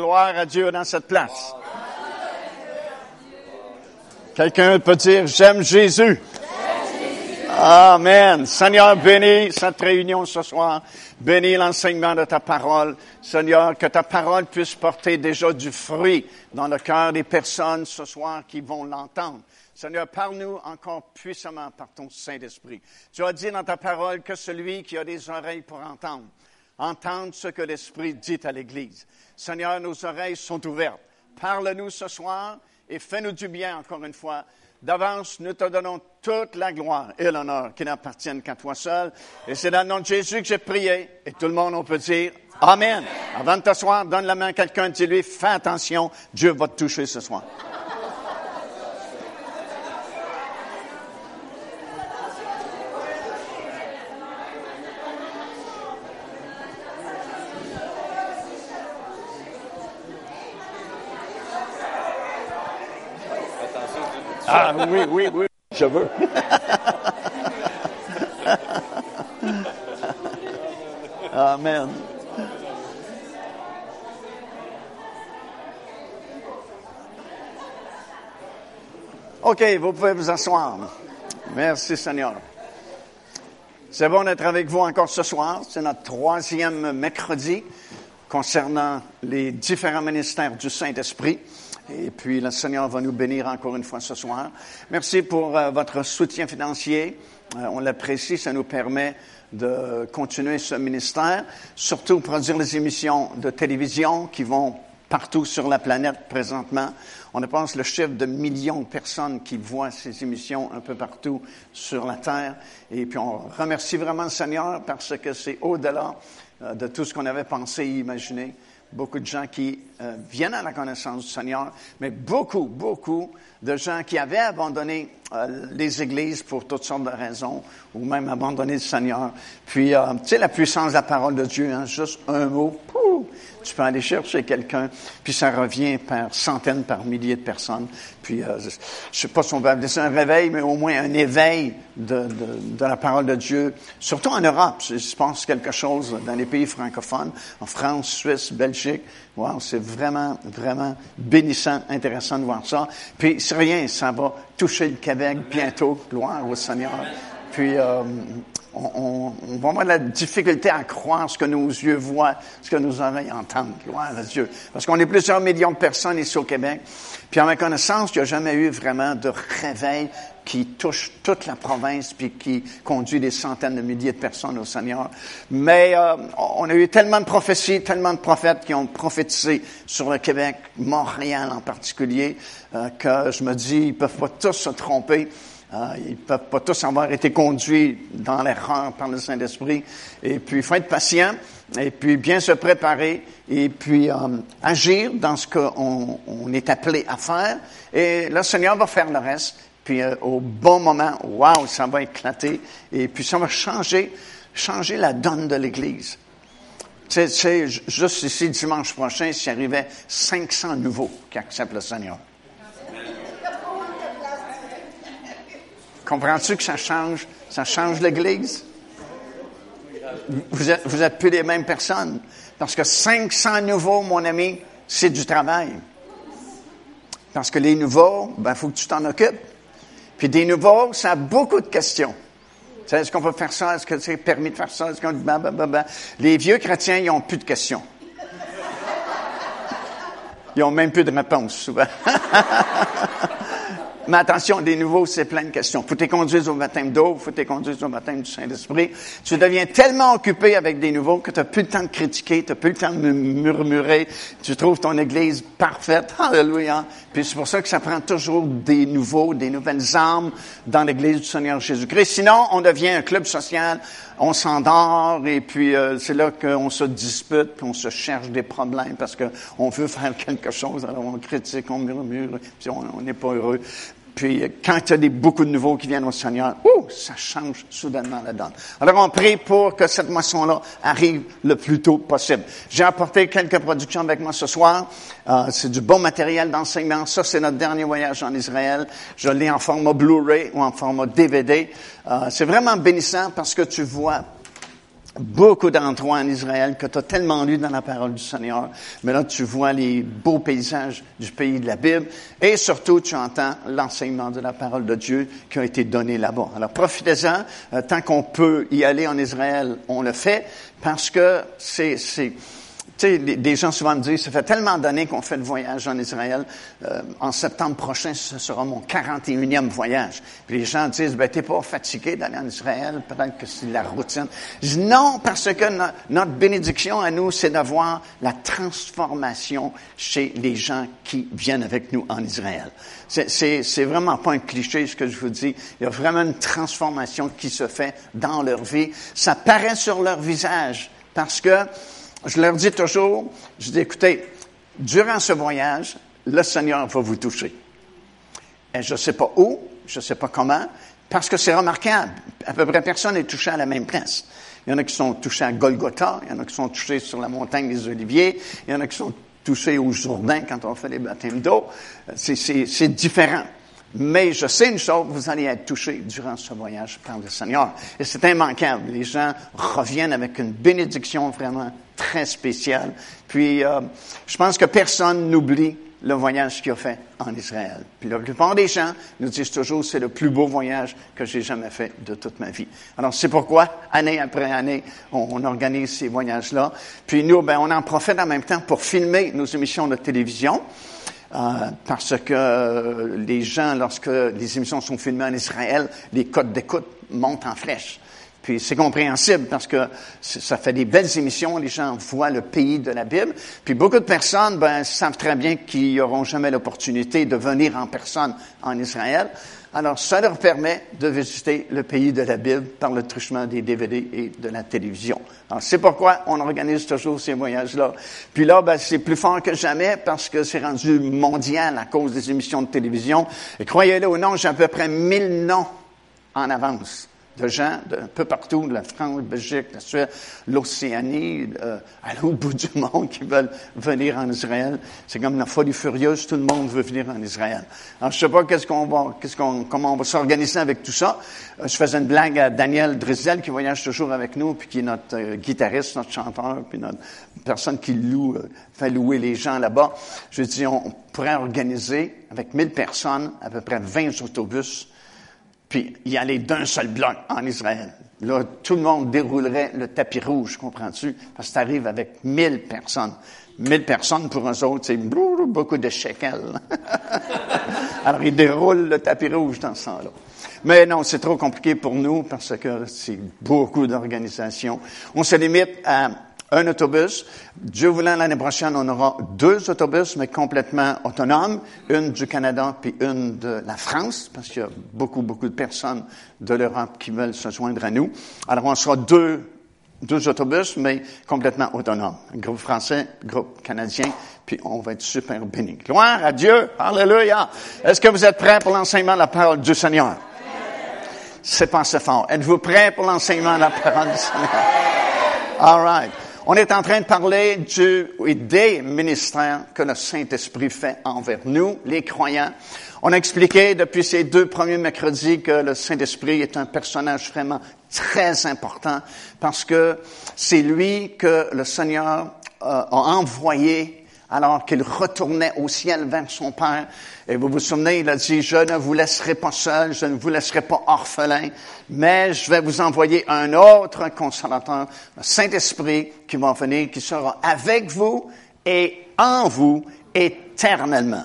Gloire à Dieu dans cette place. Quelqu'un peut dire, j'aime Jésus. Amen. Seigneur, bénis cette réunion ce soir. Bénis l'enseignement de ta parole. Seigneur, que ta parole puisse porter déjà du fruit dans le cœur des personnes ce soir qui vont l'entendre. Seigneur, parle-nous encore puissamment par ton Saint-Esprit. Tu as dit dans ta parole que celui qui a des oreilles pour entendre, entende ce que l'Esprit dit à l'Église. Seigneur, nos oreilles sont ouvertes. Parle-nous ce soir et fais-nous du bien encore une fois. D'avance, nous te donnons toute la gloire et l'honneur qui n'appartiennent qu'à toi seul. Et c'est dans le nom de Jésus que j'ai prié. Et tout le monde, on peut dire Amen. Avant de t'asseoir, donne la main à quelqu'un, dis-lui, fais attention, Dieu va te toucher ce soir. Ah oui, oui, oui, je veux. Amen. OK, vous pouvez vous asseoir. Merci Seigneur. C'est bon d'être avec vous encore ce soir. C'est notre troisième mercredi concernant les différents ministères du Saint-Esprit. Et puis, le Seigneur va nous bénir encore une fois ce soir. Merci pour euh, votre soutien financier. Euh, on l'apprécie. Ça nous permet de continuer ce ministère, surtout produire les émissions de télévision qui vont partout sur la planète présentement. On dépense le chiffre de millions de personnes qui voient ces émissions un peu partout sur la terre. Et puis on remercie vraiment le Seigneur parce que c'est au-delà euh, de tout ce qu'on avait pensé et imaginé beaucoup de gens qui euh, viennent à la connaissance du Seigneur, mais beaucoup, beaucoup de gens qui avaient abandonné euh, les églises pour toutes sortes de raisons, ou même abandonné le Seigneur. Puis, euh, tu sais, la puissance de la parole de Dieu, hein, juste un mot, tu peux aller chercher quelqu'un, puis ça revient par centaines, par milliers de personnes. Puis, euh, je sais pas si on va appeler ça un réveil, mais au moins un éveil de, de, de la parole de Dieu. Surtout en Europe, il se passe quelque chose dans les pays francophones, en France, Suisse, Belgique. Wow, c'est vraiment, vraiment bénissant, intéressant de voir ça. Puis, c'est rien, ça va toucher le Québec bientôt. Gloire au Seigneur. Puis, euh, on, on, va de la difficulté à croire ce que nos yeux voient, ce que nos oreilles entendent. Gloire à Dieu. Parce qu'on est plusieurs millions de personnes ici au Québec. Puis, à ma connaissance, il n'y a jamais eu vraiment de réveil qui touche toute la province puis qui conduit des centaines de milliers de personnes au Seigneur. Mais euh, on a eu tellement de prophéties, tellement de prophètes qui ont prophétisé sur le Québec, Montréal en particulier, euh, que je me dis, ils peuvent pas tous se tromper. Euh, ils peuvent pas tous avoir été conduits dans l'erreur par le Saint-Esprit. Et puis, il faut être patient, et puis bien se préparer, et puis euh, agir dans ce qu'on on est appelé à faire. Et le Seigneur va faire le reste. Puis euh, au bon moment, waouh, ça va éclater. Et puis ça va changer, changer la donne de l'Église. Tu sais, juste ici, dimanche prochain, s'il arrivait 500 nouveaux qui acceptent le Seigneur. Comprends-tu que ça change, ça change l'Église? Vous êtes, vous êtes plus les mêmes personnes. Parce que 500 nouveaux, mon ami, c'est du travail. Parce que les nouveaux, ben, faut que tu t'en occupes. Puis des nouveaux, ça a beaucoup de questions. Est-ce qu'on peut faire ça? Est-ce que c'est permis de faire ça? Est-ce qu'on ben, ben, ben, Les vieux chrétiens, ils ont plus de questions. Ils ont même plus de réponses, souvent. Mais attention, des nouveaux, c'est plein de questions. Faut te conduire au baptême d'eau, faut te conduire au baptême du Saint-Esprit. Tu deviens tellement occupé avec des nouveaux que tu n'as plus le temps de critiquer, tu n'as plus le temps de murmurer. Tu trouves ton Église parfaite. Alléluia. Puis c'est pour ça que ça prend toujours des nouveaux, des nouvelles âmes dans l'Église du Seigneur Jésus-Christ. Sinon, on devient un club social, on s'endort et puis euh, c'est là qu'on se dispute, puis on se cherche des problèmes parce qu'on veut faire quelque chose. Alors on critique, on murmure, puis on n'est pas heureux. Puis quand il y a des, beaucoup de nouveaux qui viennent au Seigneur, ouh, ça change soudainement la donne. Alors on prie pour que cette moisson-là arrive le plus tôt possible. J'ai apporté quelques productions avec moi ce soir. Euh, c'est du bon matériel d'enseignement. Ça, c'est notre dernier voyage en Israël. Je l'ai en format Blu-ray ou en format DVD. Euh, c'est vraiment bénissant parce que tu vois beaucoup d'endroits en Israël que tu as tellement lu dans la parole du Seigneur, mais là tu vois les beaux paysages du pays de la Bible. Et surtout tu entends l'enseignement de la parole de Dieu qui a été donné là-bas. Alors profitez-en, euh, tant qu'on peut y aller en Israël, on le fait parce que c'est sais, des gens souvent me disent, ça fait tellement d'années qu'on fait le voyage en Israël. Euh, en septembre prochain, ce sera mon 41e voyage. Puis les gens disent, ben t'es pas fatigué d'aller en Israël, peut-être que c'est la routine. Je dis non, parce que notre bénédiction à nous, c'est d'avoir la transformation chez les gens qui viennent avec nous en Israël. C'est vraiment pas un cliché ce que je vous dis. Il y a vraiment une transformation qui se fait dans leur vie. Ça paraît sur leur visage parce que je leur dis toujours, je dis, écoutez, durant ce voyage, le Seigneur va vous toucher. Et je ne sais pas où, je ne sais pas comment, parce que c'est remarquable. À peu près personne n'est touché à la même place. Il y en a qui sont touchés à Golgotha, il y en a qui sont touchés sur la montagne des Oliviers, il y en a qui sont touchés au Jourdain quand on fait les baptêmes d'eau. C'est différent. Mais je sais une chose, vous allez être touchés durant ce voyage par le Seigneur. Et c'est immanquable. Les gens reviennent avec une bénédiction vraiment très spéciale. Puis, euh, je pense que personne n'oublie le voyage qu'il a fait en Israël. Puis la plupart des gens nous disent toujours c'est le plus beau voyage que j'ai jamais fait de toute ma vie. Alors c'est pourquoi année après année on, organise ces voyages-là. Puis nous ben on en profite en même temps pour filmer nos émissions de télévision. Euh, parce que euh, les gens, lorsque les émissions sont filmées en Israël, les codes d'écoute montent en flèche. Puis c'est compréhensible parce que ça fait des belles émissions, les gens voient le pays de la Bible. Puis beaucoup de personnes ben, savent très bien qu'ils n'auront jamais l'opportunité de venir en personne en Israël. Alors, ça leur permet de visiter le pays de la Bible par le truchement des DVD et de la télévision. Alors, c'est pourquoi on organise toujours ces voyages-là. Puis là, ben, c'est plus fort que jamais parce que c'est rendu mondial à cause des émissions de télévision. Et croyez-le ou non, j'ai à peu près 1000 noms en avance de gens d'un peu partout, de la France, la Belgique, la Suède, l'Océanie, euh, à l'autre bout du monde qui veulent venir en Israël. C'est comme la folie furieuse, tout le monde veut venir en Israël. Alors, je sais pas qu'est-ce qu'on va, qu'est-ce qu'on, comment on va s'organiser avec tout ça. Euh, je faisais une blague à Daniel Drizel, qui voyage toujours avec nous, puis qui est notre euh, guitariste, notre chanteur, puis notre personne qui loue, fait louer les gens là-bas. Je dis, on pourrait organiser avec 1000 personnes, à peu près 20 autobus, puis y aller d'un seul bloc en Israël. Là, tout le monde déroulerait le tapis rouge, comprends-tu? Parce que tu arrives avec mille personnes. Mille personnes pour eux autres, c'est beaucoup de shekels. Alors, ils déroulent le tapis rouge dans ce sens-là. Mais non, c'est trop compliqué pour nous parce que c'est beaucoup d'organisations. On se limite à un autobus. Dieu voulant, l'année prochaine, on aura deux autobus, mais complètement autonomes, une du Canada puis une de la France, parce qu'il y a beaucoup, beaucoup de personnes de l'Europe qui veulent se joindre à nous. Alors, on sera deux, deux autobus, mais complètement autonomes. Groupe français, groupe canadien, puis on va être super bénis. Gloire à Dieu! Alléluia! Est-ce que vous êtes prêts pour l'enseignement de la parole du Seigneur? C'est pas assez fort. Êtes-vous prêts pour l'enseignement de la parole du Seigneur? All right. On est en train de parler du et des ministères que le Saint-Esprit fait envers nous, les croyants. On a expliqué depuis ces deux premiers mercredis que le Saint-Esprit est un personnage vraiment très important parce que c'est lui que le Seigneur euh, a envoyé alors qu'il retournait au ciel vers son Père. Et vous vous souvenez, il a dit, je ne vous laisserai pas seul, je ne vous laisserai pas orphelin, mais je vais vous envoyer un autre consolateur, le Saint-Esprit, qui va venir, qui sera avec vous et en vous éternellement.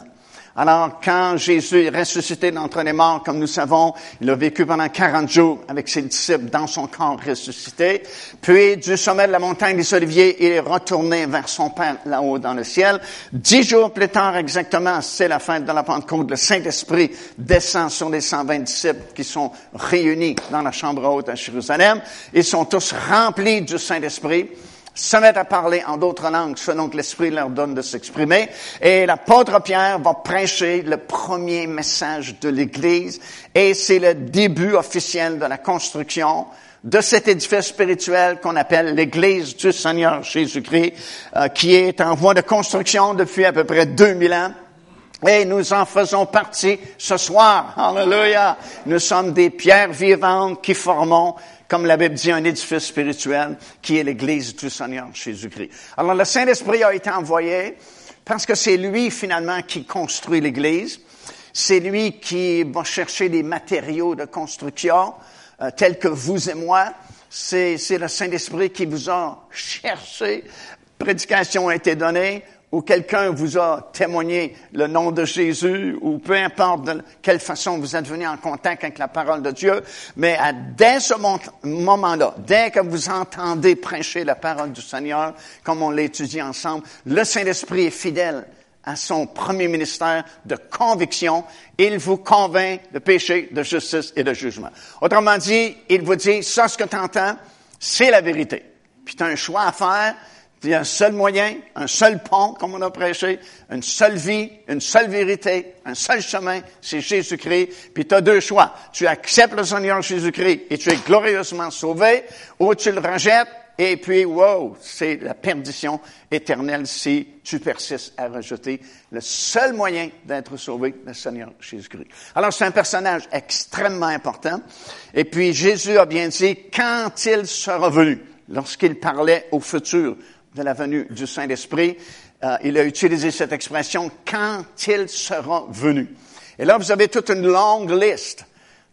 Alors, quand Jésus est ressuscité d'entre les morts, comme nous savons, il a vécu pendant 40 jours avec ses disciples dans son corps ressuscité. Puis, du sommet de la montagne des Oliviers, il est retourné vers son Père là-haut dans le ciel. Dix jours plus tard, exactement, c'est la fête de la Pentecôte. Le Saint-Esprit descend sur les 120 disciples qui sont réunis dans la chambre haute à Jérusalem. Ils sont tous remplis du Saint-Esprit se mettent à parler en d'autres langues selon que l'Esprit leur donne de s'exprimer. Et l'apôtre Pierre va prêcher le premier message de l'Église et c'est le début officiel de la construction de cet édifice spirituel qu'on appelle l'Église du Seigneur Jésus-Christ, euh, qui est en voie de construction depuis à peu près 2000 ans. Et nous en faisons partie ce soir. Alléluia. Nous sommes des pierres vivantes qui formons comme la Bible dit, un édifice spirituel qui est l'Église du Seigneur Jésus-Christ. Alors le Saint-Esprit a été envoyé parce que c'est lui finalement qui construit l'Église. C'est lui qui va chercher des matériaux de construction euh, tels que vous et moi. C'est, c'est le Saint-Esprit qui vous a cherché. Prédication a été donnée ou quelqu'un vous a témoigné le nom de Jésus, ou peu importe de quelle façon vous êtes venu en contact avec la parole de Dieu, mais dès ce moment-là, dès que vous entendez prêcher la parole du Seigneur, comme on l'étudie ensemble, le Saint-Esprit est fidèle à son premier ministère de conviction. Il vous convainc de péché, de justice et de jugement. Autrement dit, il vous dit, ça ce que tu entends, c'est la vérité. Puis tu as un choix à faire, il y a un seul moyen, un seul pont, comme on a prêché, une seule vie, une seule vérité, un seul chemin, c'est Jésus-Christ. Puis tu as deux choix. Tu acceptes le Seigneur Jésus-Christ et tu es glorieusement sauvé, ou tu le rejettes et puis, wow, c'est la perdition éternelle si tu persistes à rejeter le seul moyen d'être sauvé, le Seigneur Jésus-Christ. Alors, c'est un personnage extrêmement important. Et puis, Jésus a bien dit, quand il sera venu, lorsqu'il parlait au futur, de la venue du Saint-Esprit, euh, il a utilisé cette expression quand il sera venu. Et là, vous avez toute une longue liste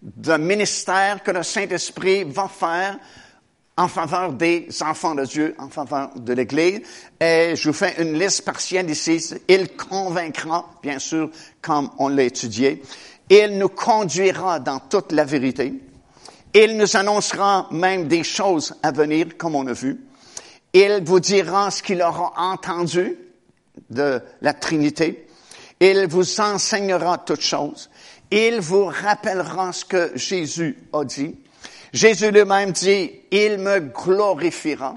de ministères que le Saint-Esprit va faire en faveur des enfants de Dieu, en faveur de l'Église. Et je vous fais une liste partielle ici. Il convaincra, bien sûr, comme on l'a étudié. Il nous conduira dans toute la vérité. Il nous annoncera même des choses à venir, comme on a vu. Il vous dira ce qu'il aura entendu de la Trinité. Il vous enseignera toutes choses. Il vous rappellera ce que Jésus a dit. Jésus lui-même dit, il me glorifiera.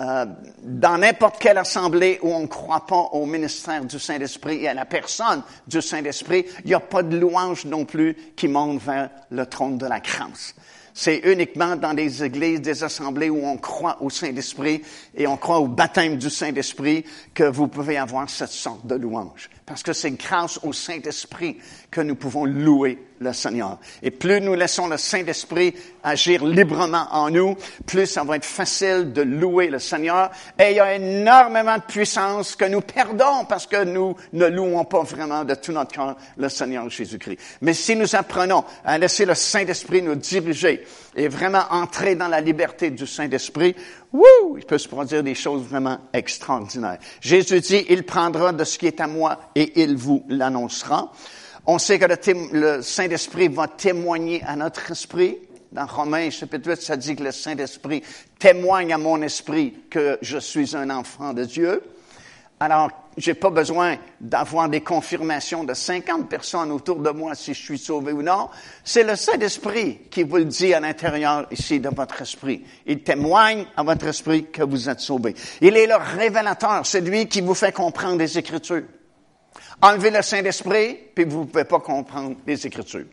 Euh, dans n'importe quelle assemblée où on ne croit pas au ministère du Saint-Esprit et à la personne du Saint-Esprit, il n'y a pas de louange non plus qui monte vers le trône de la grâce. C'est uniquement dans des églises, des assemblées où on croit au Saint-Esprit et on croit au baptême du Saint-Esprit que vous pouvez avoir cette sorte de louange. Parce que c'est grâce au Saint-Esprit que nous pouvons louer le Seigneur. Et plus nous laissons le Saint-Esprit agir librement en nous, plus ça va être facile de louer le Seigneur. Et il y a énormément de puissance que nous perdons parce que nous ne louons pas vraiment de tout notre cœur le Seigneur Jésus-Christ. Mais si nous apprenons à laisser le Saint-Esprit nous diriger et vraiment entrer dans la liberté du Saint-Esprit, wouh, il peut se produire des choses vraiment extraordinaires. Jésus dit, il prendra de ce qui est à moi et il vous l'annoncera. On sait que le, Saint-Esprit va témoigner à notre esprit. Dans Romains chapitre 8, ça dit que le Saint-Esprit témoigne à mon esprit que je suis un enfant de Dieu. Alors, j'ai pas besoin d'avoir des confirmations de 50 personnes autour de moi si je suis sauvé ou non. C'est le Saint-Esprit qui vous le dit à l'intérieur ici de votre esprit. Il témoigne à votre esprit que vous êtes sauvé. Il est le révélateur, c'est lui qui vous fait comprendre les Écritures. Enlevez le Saint-Esprit, puis vous ne pouvez pas comprendre les Écritures.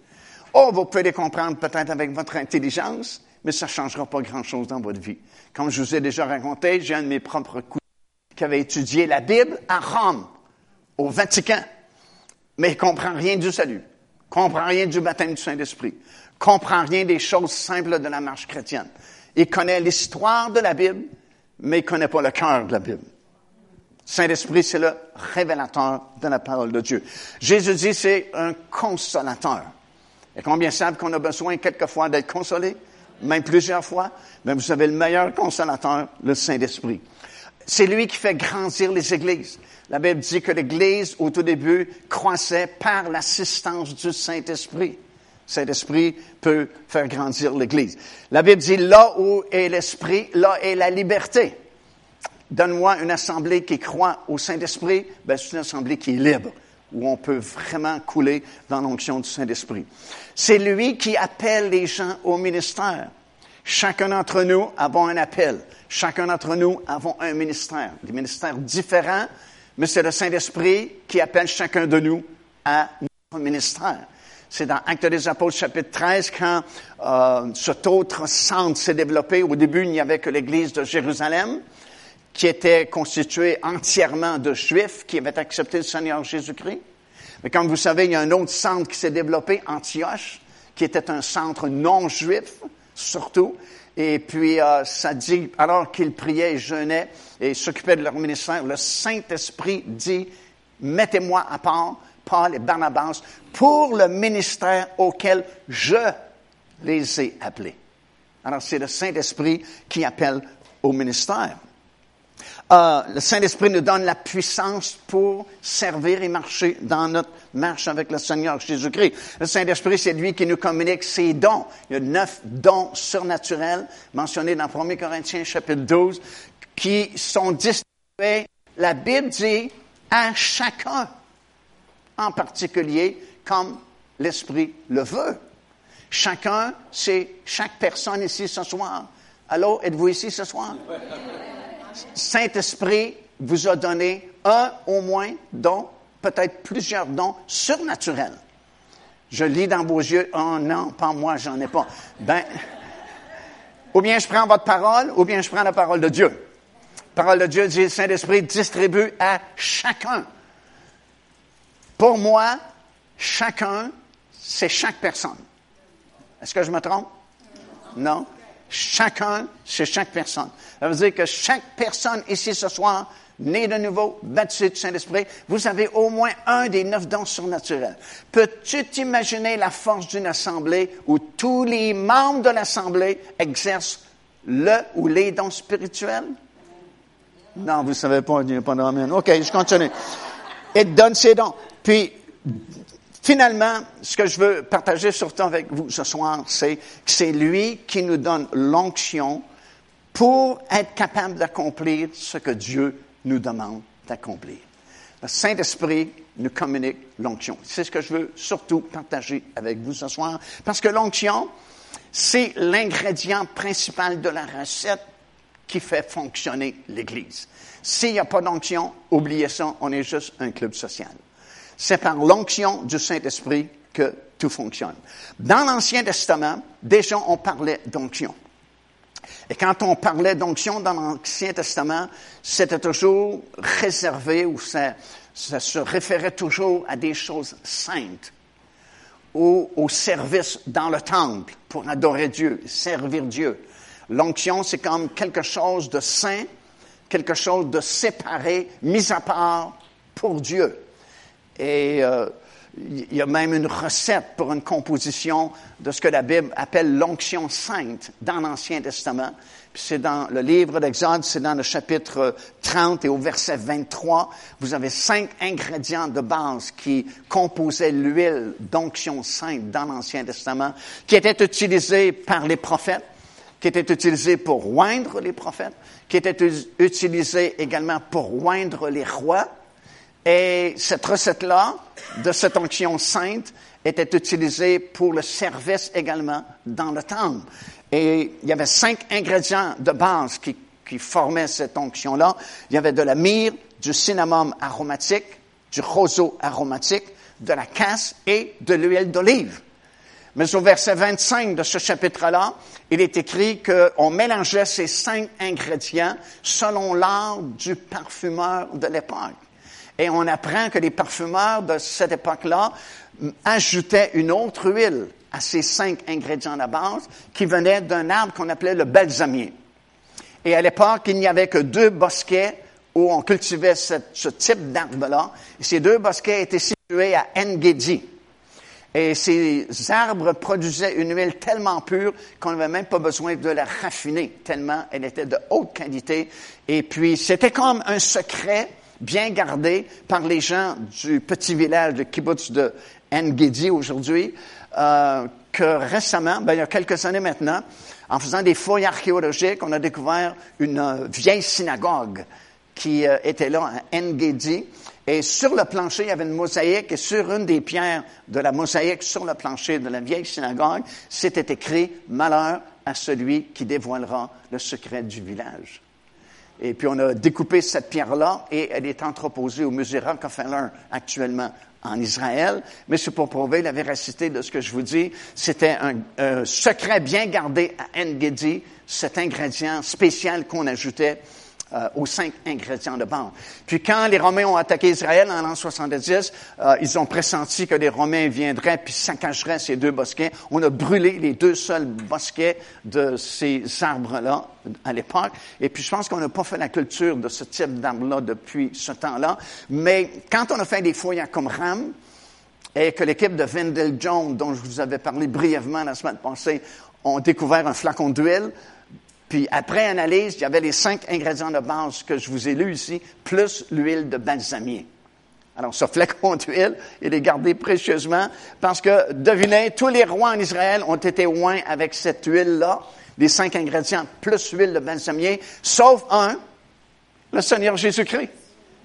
Oh, vous pouvez les comprendre peut-être avec votre intelligence, mais ça ne changera pas grand-chose dans votre vie. Comme je vous ai déjà raconté, j'ai un de mes propres coups qui avait étudié la Bible à Rome, au Vatican, mais il comprend rien du salut, comprend rien du baptême du Saint-Esprit, comprend rien des choses simples de la marche chrétienne. Il connaît l'histoire de la Bible, mais il connaît pas le cœur de la Bible. Saint-Esprit, c'est le révélateur de la parole de Dieu. Jésus dit, c'est un consolateur. Et combien savent qu'on a besoin quelquefois d'être consolé? Même plusieurs fois. Mais vous savez, le meilleur consolateur, le Saint-Esprit. C'est lui qui fait grandir les églises. La Bible dit que l'Église, au tout début, croissait par l'assistance du Saint-Esprit. Saint-Esprit peut faire grandir l'Église. La Bible dit, là où est l'Esprit, là est la liberté. Donne-moi une assemblée qui croit au Saint-Esprit, ben, c'est une assemblée qui est libre, où on peut vraiment couler dans l'onction du Saint-Esprit. C'est lui qui appelle les gens au ministère. Chacun d'entre nous avons un appel. Chacun d'entre nous avons un ministère. Des ministères différents, mais c'est le Saint-Esprit qui appelle chacun de nous à notre ministère. C'est dans Actes des Apôtres, chapitre 13, quand euh, cet autre centre s'est développé. Au début, il n'y avait que l'Église de Jérusalem qui était constitué entièrement de Juifs qui avaient accepté le Seigneur Jésus-Christ. Mais comme vous savez, il y a un autre centre qui s'est développé, Antioche, qui était un centre non juif. Surtout. Et puis, euh, ça dit, alors qu'ils priaient et jeûnaient et s'occupaient de leur ministère, le Saint-Esprit dit, mettez-moi à part, Paul et Barnabas, pour le ministère auquel je les ai appelés. Alors, c'est le Saint-Esprit qui appelle au ministère. Euh, le Saint-Esprit nous donne la puissance pour servir et marcher dans notre marche avec le Seigneur Jésus-Christ. Le Saint-Esprit, c'est lui qui nous communique ses dons. Il y a neuf dons surnaturels mentionnés dans 1 Corinthiens chapitre 12 qui sont distribués, la Bible dit, à chacun en particulier comme l'Esprit le veut. Chacun, c'est chaque personne ici ce soir. Allô, êtes-vous ici ce soir? Saint-Esprit vous a donné un au moins don, peut-être plusieurs dons surnaturels. Je lis dans vos yeux, oh non, pas moi, j'en ai pas. Ben, ou bien je prends votre parole, ou bien je prends la parole de Dieu. Parole de Dieu dit, Saint-Esprit distribue à chacun. Pour moi, chacun, c'est chaque personne. Est-ce que je me trompe? Non. Chacun, c'est chaque personne. Ça veut dire que chaque personne ici ce soir, née de nouveau, baptisée du Saint-Esprit, vous avez au moins un des neuf dons surnaturels. Peux-tu t'imaginer la force d'une assemblée où tous les membres de l'assemblée exercent le ou les dons spirituels? Non, vous ne savez pas, il n'y a pas de OK, je continue. Il donne ses dons. Puis, Finalement, ce que je veux partager surtout avec vous ce soir, c'est que c'est lui qui nous donne l'onction pour être capable d'accomplir ce que Dieu nous demande d'accomplir. Le Saint-Esprit nous communique l'onction. C'est ce que je veux surtout partager avec vous ce soir, parce que l'onction, c'est l'ingrédient principal de la recette qui fait fonctionner l'Église. S'il n'y a pas d'onction, oubliez ça, on est juste un club social. C'est par l'onction du Saint-Esprit que tout fonctionne. Dans l'Ancien Testament, déjà, on parlait d'onction. Et quand on parlait d'onction dans l'Ancien Testament, c'était toujours réservé ou ça, se référait toujours à des choses saintes ou au service dans le temple pour adorer Dieu, servir Dieu. L'onction, c'est comme quelque chose de saint, quelque chose de séparé, mis à part pour Dieu. Et euh, il y a même une recette pour une composition de ce que la Bible appelle l'onction sainte dans l'Ancien Testament. C'est dans le livre d'Exode, c'est dans le chapitre 30 et au verset 23. Vous avez cinq ingrédients de base qui composaient l'huile d'onction sainte dans l'Ancien Testament, qui étaient utilisés par les prophètes, qui étaient utilisés pour oindre les prophètes, qui étaient utilisés également pour oindre les rois, et cette recette-là, de cette onction sainte, était utilisée pour le service également dans le temple. Et il y avait cinq ingrédients de base qui, qui formaient cette onction-là. Il y avait de la myrrhe, du cinnamon aromatique, du roseau aromatique, de la casse et de l'huile d'olive. Mais au verset 25 de ce chapitre-là, il est écrit qu'on mélangeait ces cinq ingrédients selon l'art du parfumeur de l'époque. Et on apprend que les parfumeurs de cette époque-là ajoutaient une autre huile à ces cinq ingrédients de base qui venaient d'un arbre qu'on appelait le balsamier. Et à l'époque, il n'y avait que deux bosquets où on cultivait ce, type d'arbre-là. Ces deux bosquets étaient situés à Engedi. Et ces arbres produisaient une huile tellement pure qu'on n'avait même pas besoin de la raffiner, tellement elle était de haute qualité. Et puis, c'était comme un secret bien gardé par les gens du petit village de kibbutz de Engedi aujourd'hui, euh, que récemment, ben, il y a quelques années maintenant, en faisant des fouilles archéologiques, on a découvert une vieille synagogue qui euh, était là à Engedi. Et sur le plancher, il y avait une mosaïque, et sur une des pierres de la mosaïque, sur le plancher de la vieille synagogue, c'était écrit Malheur à celui qui dévoilera le secret du village. Et puis on a découpé cette pierre-là et elle est entreposée au musée Rockefeller actuellement en Israël. Mais c'est pour prouver la véracité de ce que je vous dis. C'était un, secret bien gardé à Engedi, cet ingrédient spécial qu'on ajoutait euh, aux cinq ingrédients de base. Puis quand les Romains ont attaqué Israël en l'an 70, euh, ils ont pressenti que les Romains viendraient puis saccageraient ces deux bosquets. On a brûlé les deux seuls bosquets de ces arbres-là à l'époque. Et puis je pense qu'on n'a pas fait la culture de ce type d'arbre-là depuis ce temps-là. Mais quand on a fait des fouilles à Qumran, et que l'équipe de Vendel Jones, dont je vous avais parlé brièvement la semaine passée, ont découvert un flacon d'huile, puis après analyse, il y avait les cinq ingrédients de base que je vous ai lus ici, plus l'huile de balsamier. Alors, ce flacon d'huile, il est gardé précieusement parce que, devinez, tous les rois en Israël ont été oints avec cette huile-là, les cinq ingrédients, plus l'huile de balsamier, sauf un, le Seigneur Jésus-Christ.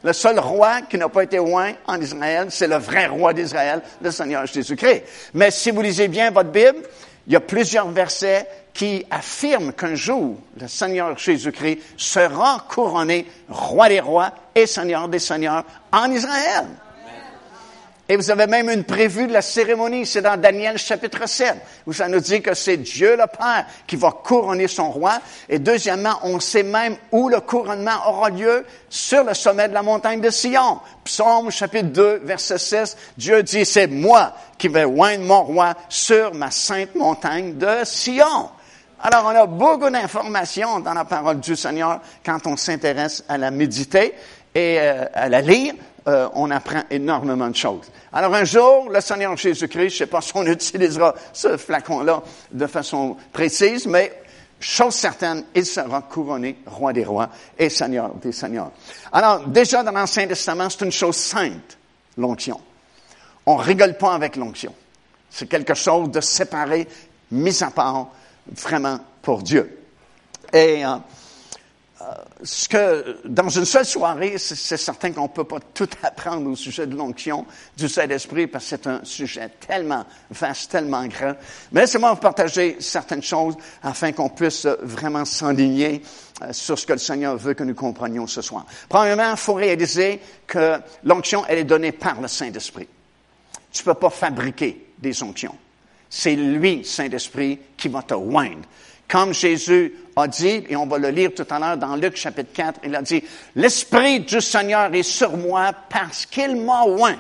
Le seul roi qui n'a pas été oint en Israël, c'est le vrai roi d'Israël, le Seigneur Jésus-Christ. Mais si vous lisez bien votre Bible, il y a plusieurs versets qui affirment qu'un jour, le Seigneur Jésus-Christ sera couronné roi des rois et Seigneur des seigneurs en Israël. Et vous avez même une prévue de la cérémonie, c'est dans Daniel chapitre 7, où ça nous dit que c'est Dieu le Père qui va couronner son roi. Et deuxièmement, on sait même où le couronnement aura lieu, sur le sommet de la montagne de Sion. Psaume chapitre 2, verset 6, Dieu dit, c'est moi qui vais oindre mon roi sur ma sainte montagne de Sion. Alors, on a beaucoup d'informations dans la parole du Seigneur quand on s'intéresse à la méditer et euh, à la lire. Euh, on apprend énormément de choses. Alors un jour, le Seigneur Jésus-Christ, je ne sais pas si on utilisera ce flacon-là de façon précise, mais chose certaine, il sera couronné roi des rois et seigneur des seigneurs. Alors déjà dans l'Ancien Testament, c'est une chose sainte, l'onction. On rigole pas avec l'onction. C'est quelque chose de séparé, mis à part, vraiment pour Dieu. Et euh, ce que, dans une seule soirée, c'est certain qu'on ne peut pas tout apprendre au sujet de l'onction du Saint-Esprit parce que c'est un sujet tellement vaste, tellement grand. Mais laissez-moi vous partager certaines choses afin qu'on puisse vraiment s'enligner euh, sur ce que le Seigneur veut que nous comprenions ce soir. Premièrement, il faut réaliser que l'onction, elle est donnée par le Saint-Esprit. Tu ne peux pas fabriquer des onctions. C'est lui, Saint-Esprit, qui va te oindre. Comme Jésus a dit, et on va le lire tout à l'heure dans Luc chapitre 4, il a dit, l'Esprit du Seigneur est sur moi parce qu'il m'a oint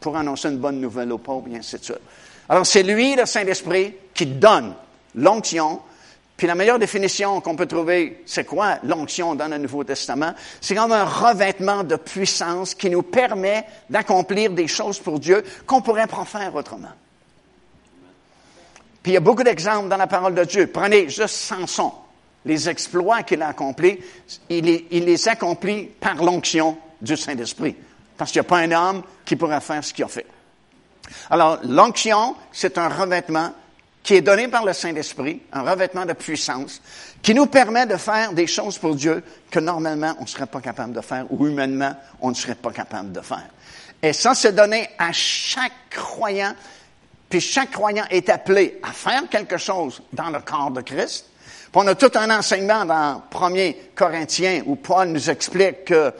pour annoncer une bonne nouvelle aux pauvres, et ainsi de suite. Alors c'est lui, le Saint-Esprit, qui donne l'onction. Puis la meilleure définition qu'on peut trouver, c'est quoi l'onction dans le Nouveau Testament? C'est comme un revêtement de puissance qui nous permet d'accomplir des choses pour Dieu qu'on pourrait pas faire autrement. Puis il y a beaucoup d'exemples dans la parole de Dieu. Prenez juste Samson. Les exploits qu'il a accomplis, il les, accomplit par l'onction du Saint-Esprit. Parce qu'il n'y a pas un homme qui pourrait faire ce qu'il a fait. Alors, l'onction, c'est un revêtement qui est donné par le Saint-Esprit, un revêtement de puissance, qui nous permet de faire des choses pour Dieu que normalement on ne serait pas capable de faire ou humainement on ne serait pas capable de faire. Et ça, c'est donné à chaque croyant puis chaque croyant est appelé à faire quelque chose dans le corps de Christ. Puis on a tout un enseignement dans 1 Corinthiens où Paul nous explique que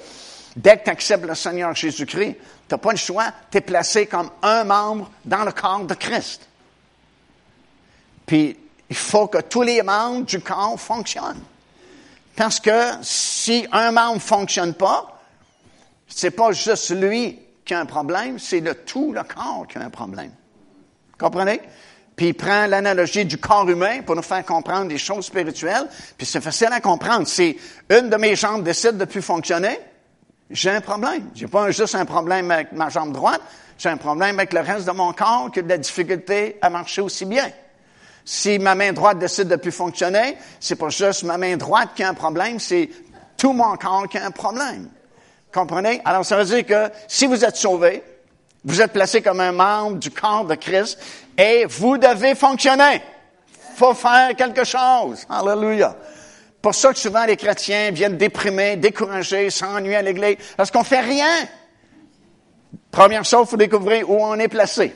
dès que tu acceptes le Seigneur Jésus-Christ, tu n'as pas le choix, tu es placé comme un membre dans le corps de Christ. Puis il faut que tous les membres du corps fonctionnent. Parce que si un membre ne fonctionne pas, c'est pas juste lui qui a un problème, c'est le tout le corps qui a un problème. Comprenez? Puis il prend l'analogie du corps humain pour nous faire comprendre des choses spirituelles. Puis c'est facile à comprendre. Si une de mes jambes décide de plus fonctionner, j'ai un problème. J'ai pas juste un problème avec ma jambe droite, j'ai un problème avec le reste de mon corps qui a de la difficulté à marcher aussi bien. Si ma main droite décide de plus fonctionner, c'est pas juste ma main droite qui a un problème, c'est tout mon corps qui a un problème. Comprenez? Alors ça veut dire que si vous êtes sauvé, vous êtes placé comme un membre du corps de Christ et vous devez fonctionner. faut faire quelque chose. Alléluia. Pour ça que souvent les chrétiens viennent déprimés, découragés, s'ennuyer à l'église, parce qu'on fait rien. Première chose, faut découvrir où on est placé.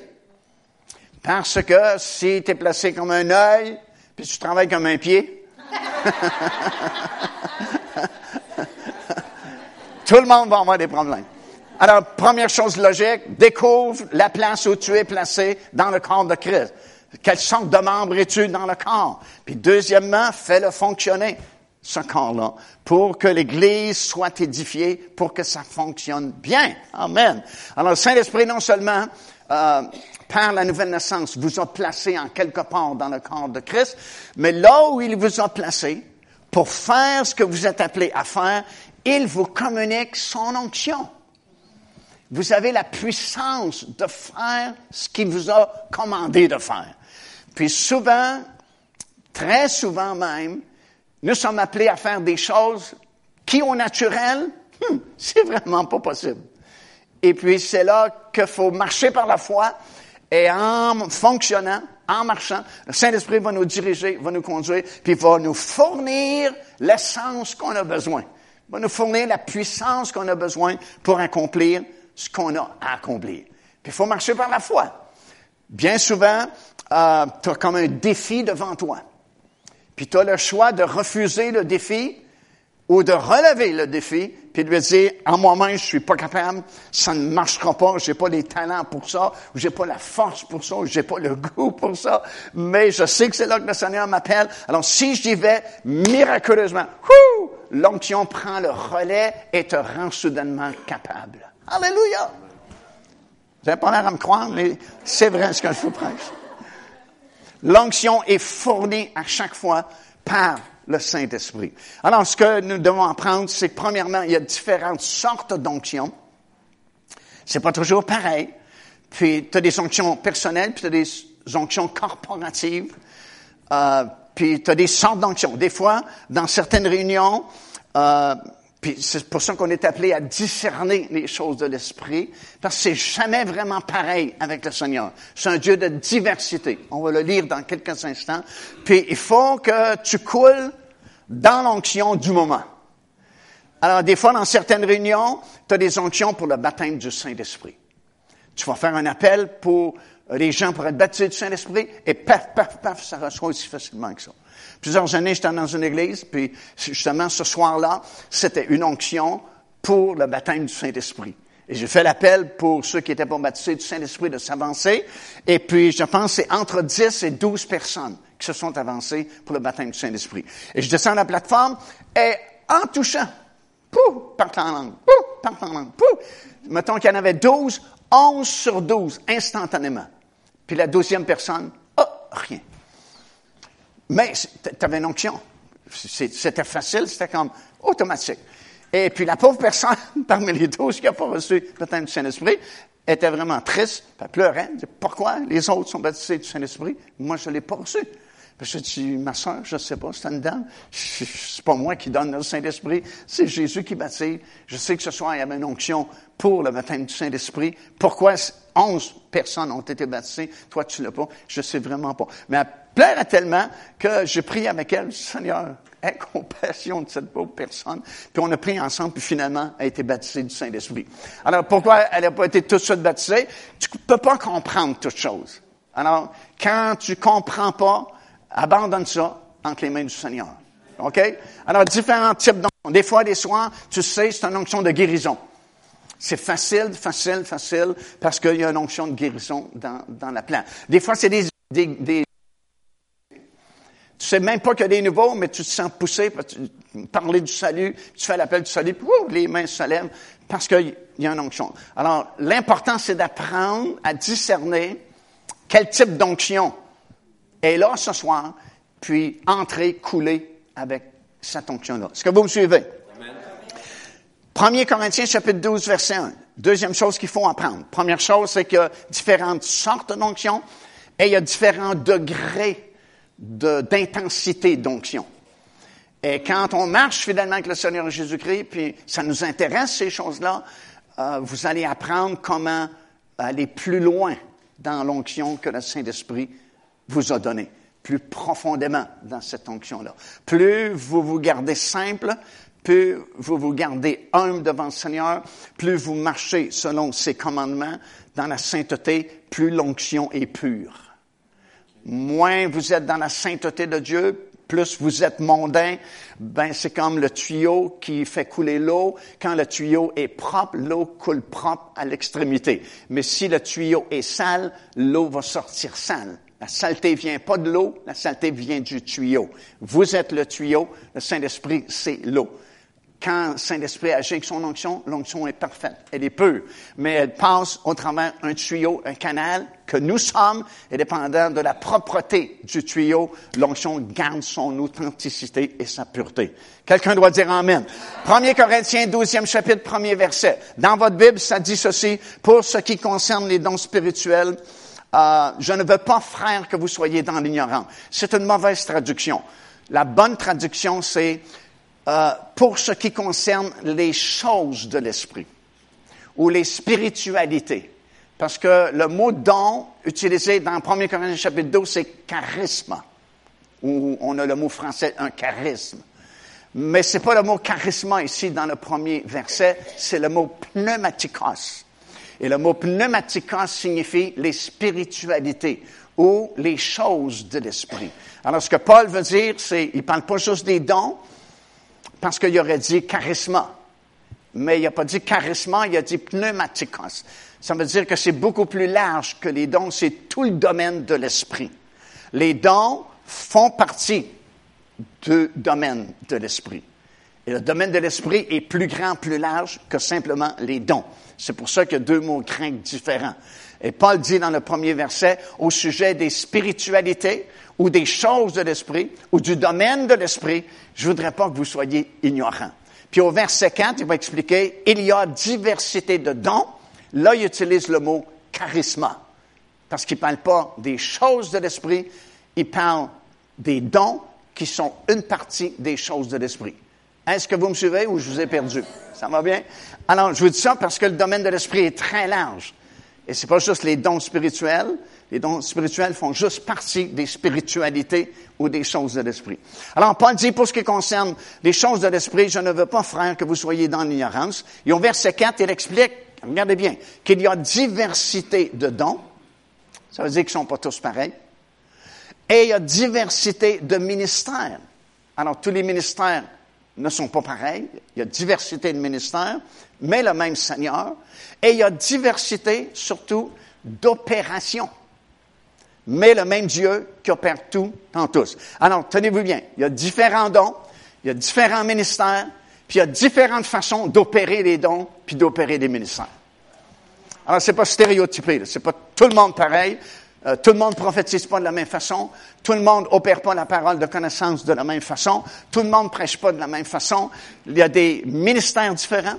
Parce que si tu es placé comme un œil, puis tu travailles comme un pied, tout le monde va avoir des problèmes. Alors, première chose logique, découvre la place où tu es placé dans le corps de Christ. Quelle sorte de membre es-tu dans le corps? Puis deuxièmement, fais-le fonctionner. ce corps-là, pour que l'Église soit édifiée, pour que ça fonctionne bien. Amen. Alors, Saint-Esprit, non seulement euh, par la nouvelle naissance, vous a placé en quelque part dans le corps de Christ, mais là où il vous a placé, pour faire ce que vous êtes appelé à faire, il vous communique son onction. Vous avez la puissance de faire ce qu'il vous a commandé de faire. Puis souvent, très souvent même, nous sommes appelés à faire des choses qui, au naturel, hmm, c'est vraiment pas possible. Et puis, c'est là qu'il faut marcher par la foi et en fonctionnant, en marchant, le Saint-Esprit va nous diriger, va nous conduire, puis va nous fournir l'essence qu'on a besoin. Va nous fournir la puissance qu'on a besoin pour accomplir ce qu'on a à accomplir. Puis il faut marcher par la foi. Bien souvent, euh, tu as comme un défi devant toi. Puis tu as le choix de refuser le défi ou de relever le défi, puis de lui dire, en moi-même, je suis pas capable, ça ne marchera pas, j'ai pas les talents pour ça, ou j'ai pas la force pour ça, ou j'ai pas le goût pour ça, mais je sais que c'est là que le Seigneur m'appelle. Alors, si j'y vais, miraculeusement, l'onction prend le relais et te rend soudainement capable. Alléluia! Vous n'avez pas l'air à me croire, mais c'est vrai ce que je vous prêche. L'onction est fournie à chaque fois par le Saint-Esprit. Alors, ce que nous devons apprendre, c'est que premièrement, il y a différentes sortes d'onctions. C'est pas toujours pareil. Puis, tu as des onctions personnelles, puis tu as des onctions corporatives. Euh, puis, tu as des sortes d'onctions. Des fois, dans certaines réunions, euh, puis c'est pour ça qu'on est appelé à discerner les choses de l'esprit, parce que c'est jamais vraiment pareil avec le Seigneur. C'est un Dieu de diversité. On va le lire dans quelques instants. Puis il faut que tu coules dans l'onction du moment. Alors des fois, dans certaines réunions, tu as des onctions pour le baptême du Saint-Esprit. Tu vas faire un appel pour les gens pour être baptisés du Saint-Esprit, et paf, paf, paf, ça reçoit aussi facilement que ça. Plusieurs années, j'étais dans une église, puis justement, ce soir-là, c'était une onction pour le baptême du Saint-Esprit. Et j'ai fait l'appel pour ceux qui étaient pas baptisés du Saint-Esprit de s'avancer. Et puis, je pense c'est entre 10 et 12 personnes qui se sont avancées pour le baptême du Saint-Esprit. Et je descends la plateforme et en touchant, pouf, partant en langue, pouf, partant en langue, pouf, mettons qu'il y en avait 12, 11 sur 12, instantanément. Puis la douzième personne, oh, rien. Mais tu avais une onction. C'était facile, c'était comme automatique. Et puis la pauvre personne, parmi les douze qui n'a pas reçu peut-être du Saint-Esprit, était vraiment triste, elle pleurait. Elle pourquoi les autres sont baptisés du Saint-Esprit? Moi, je ne l'ai pas reçu. Je dis, ma soeur, je ne sais pas, c'est une dame. C'est pas moi qui donne le Saint-Esprit, c'est Jésus qui baptise. Je sais que ce soir, il y avait une onction pour le baptême du Saint-Esprit. Pourquoi onze personnes ont été baptisées, toi tu l'as pas? Je sais vraiment pas. Mais elle pleurait tellement que j'ai prié avec elle, Seigneur, aie compassion de cette pauvre personne. Puis on a prié ensemble, puis finalement, elle a été baptisée du Saint-Esprit. Alors, pourquoi elle n'a pas été toute suite baptisée? Tu ne peux pas comprendre toutes choses. Alors, quand tu comprends pas, abandonne ça entre les mains du Seigneur. OK? Alors, différents types d'onctions. Des fois, des soirs, tu sais, c'est une onction de guérison. C'est facile, facile, facile, parce qu'il y a une onction de guérison dans, dans la plante. Des fois, c'est des, des, des tu sais même pas qu'il y a des nouveaux, mais tu te sens poussé, tu parler du salut, tu fais l'appel du salut, puis les mains se lèvent, parce qu'il y a une onction. Alors, l'important, c'est d'apprendre à discerner quel type d'onction est là ce soir, puis entrer, couler avec cette onction-là. Est-ce que vous me suivez? 1 Corinthiens chapitre 12, verset 1. Deuxième chose qu'il faut apprendre. Première chose, c'est qu'il y a différentes sortes d'onction et il y a différents degrés d'intensité d'onction. Et quand on marche fidèlement avec le Seigneur Jésus-Christ, puis ça nous intéresse ces choses-là, euh, vous allez apprendre comment aller plus loin dans l'onction que le Saint-Esprit vous a donné, plus profondément dans cette onction-là. Plus vous vous gardez simple, plus vous vous gardez humble devant le Seigneur, plus vous marchez selon ses commandements dans la sainteté, plus l'onction est pure. Moins vous êtes dans la sainteté de Dieu, plus vous êtes mondain, ben c'est comme le tuyau qui fait couler l'eau. Quand le tuyau est propre, l'eau coule propre à l'extrémité. Mais si le tuyau est sale, l'eau va sortir sale La saleté vient pas de l'eau, la saleté vient du tuyau. Vous êtes le tuyau, le Saint-Esprit, c'est l'eau. Quand Saint-Esprit agit avec son onction, l'onction est parfaite, elle est pure, mais elle passe au travers un tuyau, un canal que nous sommes, et dépendant de la propreté du tuyau, l'onction garde son authenticité et sa pureté. Quelqu'un doit dire Amen. 1 Corinthiens, 12e chapitre, premier verset. Dans votre Bible, ça dit ceci, pour ce qui concerne les dons spirituels, euh, je ne veux pas, frère, que vous soyez dans l'ignorant. C'est une mauvaise traduction. La bonne traduction, c'est euh, pour ce qui concerne les choses de l'esprit ou les spiritualités. Parce que le mot don utilisé dans 1 Corinthiens chapitre 12, c'est charisme. Ou on a le mot français un charisme. Mais c'est pas le mot charisme ici dans le premier verset, c'est le mot pneumatikos. Et le mot pneumatikos signifie les spiritualités ou les choses de l'esprit. Alors, ce que Paul veut dire, c'est, il parle pas juste des dons, parce qu'il aurait dit charisma. Mais il n'a pas dit charisma, il a dit pneumatikos. Ça veut dire que c'est beaucoup plus large que les dons, c'est tout le domaine de l'esprit. Les dons font partie du domaine de l'esprit. Et le domaine de l'esprit est plus grand, plus large que simplement les dons. C'est pour ça qu'il y a deux mots grecs différents. Et Paul dit dans le premier verset, au sujet des spiritualités ou des choses de l'esprit ou du domaine de l'esprit, je voudrais pas que vous soyez ignorants. Puis au verset 4, il va expliquer, il y a diversité de dons. Là, il utilise le mot charisma. Parce qu'il parle pas des choses de l'esprit, il parle des dons qui sont une partie des choses de l'esprit. Est-ce que vous me suivez ou je vous ai perdu? Ça va bien? Alors, je vous dis ça parce que le domaine de l'esprit est très large. Et c'est pas juste les dons spirituels. Les dons spirituels font juste partie des spiritualités ou des choses de l'esprit. Alors, Paul dit, pour ce qui concerne les choses de l'esprit, je ne veux pas, frère, que vous soyez dans l'ignorance. Et au verset 4, il explique, regardez bien, qu'il y a diversité de dons. Ça veut dire qu'ils ne sont pas tous pareils. Et il y a diversité de ministères. Alors, tous les ministères ne sont pas pareils. Il y a diversité de ministères, mais le même Seigneur. Et il y a diversité, surtout, d'opérations. Mais le même Dieu qui opère tout en tous. Alors, tenez-vous bien. Il y a différents dons, il y a différents ministères, puis il y a différentes façons d'opérer les dons, puis d'opérer les ministères. Alors, c'est pas stéréotypé, c'est pas tout le monde pareil. Euh, tout le monde prophétise pas de la même façon. Tout le monde opère pas la parole de connaissance de la même façon. Tout le monde prêche pas de la même façon. Il y a des ministères différents.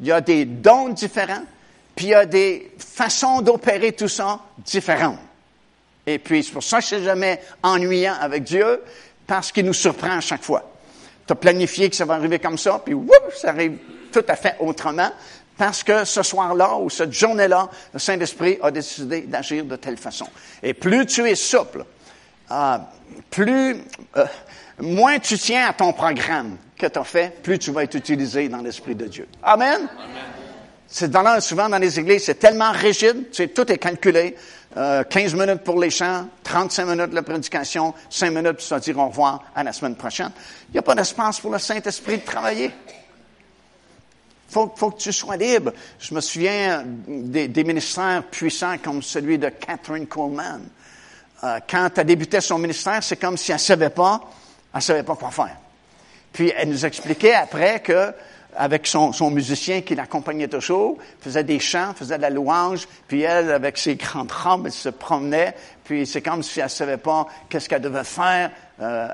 Il y a des dons différents. Puis il y a des façons d'opérer tout ça différentes. Et puis, c'est pour ça que c'est jamais ennuyant avec Dieu, parce qu'il nous surprend à chaque fois. Tu as planifié que ça va arriver comme ça, puis whoop, ça arrive tout à fait autrement parce que ce soir-là ou cette journée-là, le Saint-Esprit a décidé d'agir de telle façon. Et plus tu es souple, euh, plus, euh, moins tu tiens à ton programme que tu as fait, plus tu vas être utilisé dans l'Esprit de Dieu. Amen? C'est dans, souvent dans les églises, c'est tellement rigide, tu sais, tout est calculé. Euh, 15 minutes pour les chants, 35 minutes la prédication, 5 minutes pour se dire au revoir à la semaine prochaine. Il n'y a pas d'espace pour le Saint-Esprit de travailler faut, faut que tu sois libre. Je me souviens des, ministères puissants comme celui de Catherine Coleman. Euh, quand elle débutait son ministère, c'est comme si elle savait pas, elle savait pas quoi faire. Puis elle nous expliquait après que avec son, son musicien qui l'accompagnait toujours, faisait des chants, faisait de la louange, puis elle, avec ses grandes robes, elle se promenait, puis c'est comme si elle savait pas qu'est-ce qu'elle devait faire euh,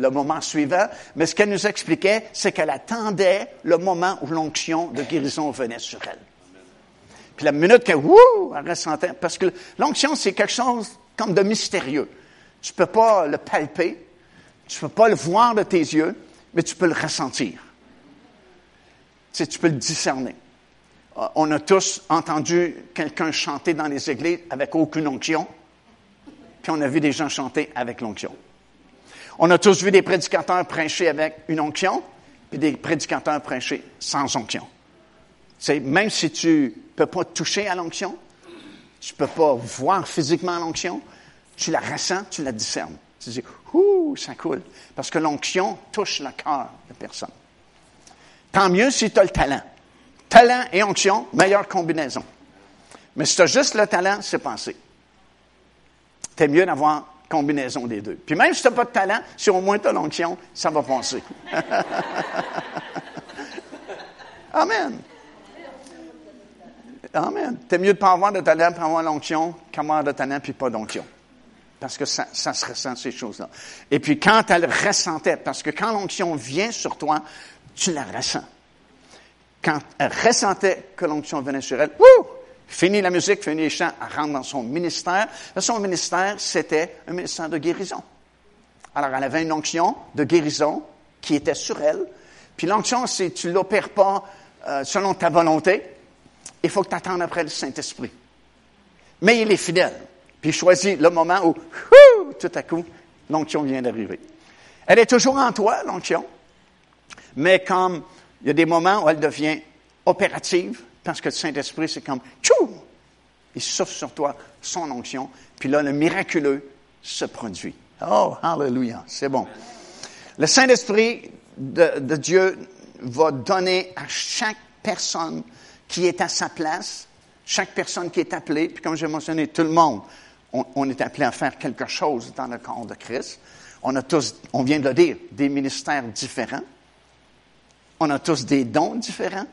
le moment suivant. Mais ce qu'elle nous expliquait, c'est qu'elle attendait le moment où l'onction de guérison venait sur elle. Puis la minute qu'elle, wouh, elle ressentait, parce que l'onction, c'est quelque chose comme de mystérieux. Tu peux pas le palper, tu peux pas le voir de tes yeux, mais tu peux le ressentir tu peux le discerner. Euh, on a tous entendu quelqu'un chanter dans les églises avec aucune onction, puis on a vu des gens chanter avec l'onction. On a tous vu des prédicateurs prêcher avec une onction, puis des prédicateurs prêcher sans onction. C'est même si tu peux pas toucher à l'onction, tu peux pas voir physiquement l'onction, tu la ressens, tu la discernes. Tu dis, ouh, ça coule. Parce que l'onction touche le cœur de personne. Tant mieux si tu as le talent. Talent et onction, meilleure combinaison. Mais si tu as juste le talent, c'est pensé. T'es mieux d'avoir combinaison des deux. Puis même si tu n'as pas de talent, si au moins tu as l'onction, ça va passer. Amen. Amen. T'es mieux de ne pas avoir de talent pour avoir l'onction qu'avoir de talent puis pas d'onction. Parce que ça, ça se ressent, ces choses-là. Et puis quand elle ressentait, parce que quand l'onction vient sur toi, tu la ressens. Quand elle ressentait que l'onction venait sur elle, wouh! Fini la musique, fini les chants, rentre dans son ministère. Son ministère, c'était un ministère de guérison. Alors, elle avait une onction de guérison qui était sur elle. Puis l'onction, c'est tu l'opères pas euh, selon ta volonté. Il faut que tu attendes après le Saint-Esprit. Mais il est fidèle. Puis il choisit le moment où, tout à coup, l'onction vient d'arriver. Elle est toujours en toi, l'onction. Mais comme il y a des moments où elle devient opérative, parce que le Saint-Esprit, c'est comme, tchou! Il souffle sur toi son onction, puis là, le miraculeux se produit. Oh, hallelujah, c'est bon. Le Saint-Esprit de, Dieu va donner à chaque personne qui est à sa place, chaque personne qui est appelée, puis comme j'ai mentionné, tout le monde, on, on, est appelé à faire quelque chose dans le corps de Christ. On a tous, on vient de le dire, des ministères différents. On a tous des dons différents.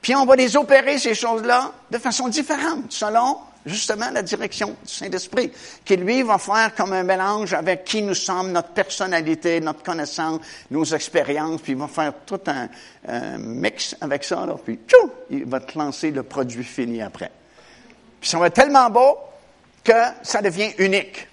Puis on va les opérer, ces choses-là, de façon différente, selon justement la direction du Saint-Esprit, qui lui va faire comme un mélange avec qui nous sommes, notre personnalité, notre connaissance, nos expériences, puis il va faire tout un, mix avec ça, là, puis tchou, il va te lancer le produit fini après. Puis ça va être tellement beau que ça devient unique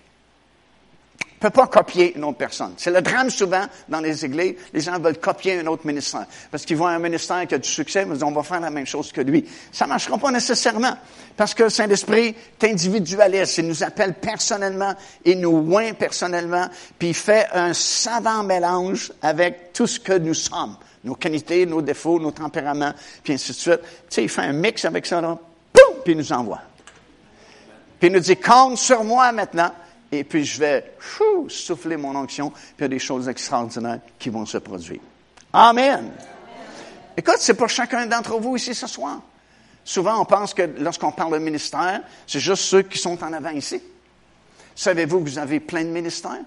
ne peut pas copier une autre personne. C'est le drame souvent dans les églises. Les gens veulent copier un autre ministère. Parce qu'ils voient un ministère qui a du succès, ils disent, on va faire la même chose que lui. Ça ne marchera pas nécessairement. Parce que le Saint-Esprit est individualiste. Il nous appelle personnellement et nous oint personnellement. Puis il fait un savant mélange avec tout ce que nous sommes. Nos qualités, nos défauts, nos tempéraments, puis ainsi de suite. Tu sais, il fait un mix avec ça, là. Poum! Puis il nous envoie. Puis il nous dit, compte sur moi maintenant et puis je vais souffler mon onction, puis il y a des choses extraordinaires qui vont se produire. Amen. Écoute, c'est pour chacun d'entre vous ici ce soir. Souvent, on pense que lorsqu'on parle de ministère, c'est juste ceux qui sont en avant ici. Savez-vous que vous avez plein de ministères?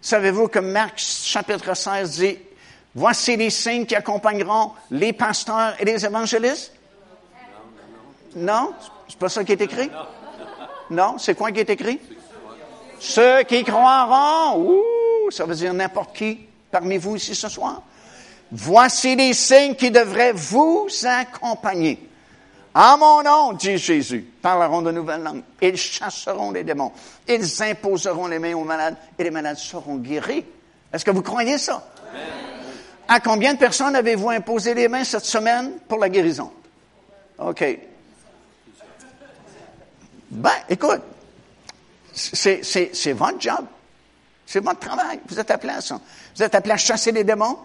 Savez-vous que Marc chapitre 16 dit, Voici les signes qui accompagneront les pasteurs et les évangélistes? Non? C'est pas ça qui est écrit? Non? C'est quoi qui est écrit? Ceux qui croiront, ouh, ça veut dire n'importe qui parmi vous ici ce soir. Voici les signes qui devraient vous accompagner. En mon nom, dit Jésus, parleront de nouvelles langues. Ils chasseront les démons. Ils imposeront les mains aux malades et les malades seront guéris. Est-ce que vous croyez ça? À combien de personnes avez-vous imposé les mains cette semaine pour la guérison? OK. Ben, écoute, c'est votre job. C'est votre travail. Vous êtes appelé à ça. Vous êtes appelé à chasser les démons.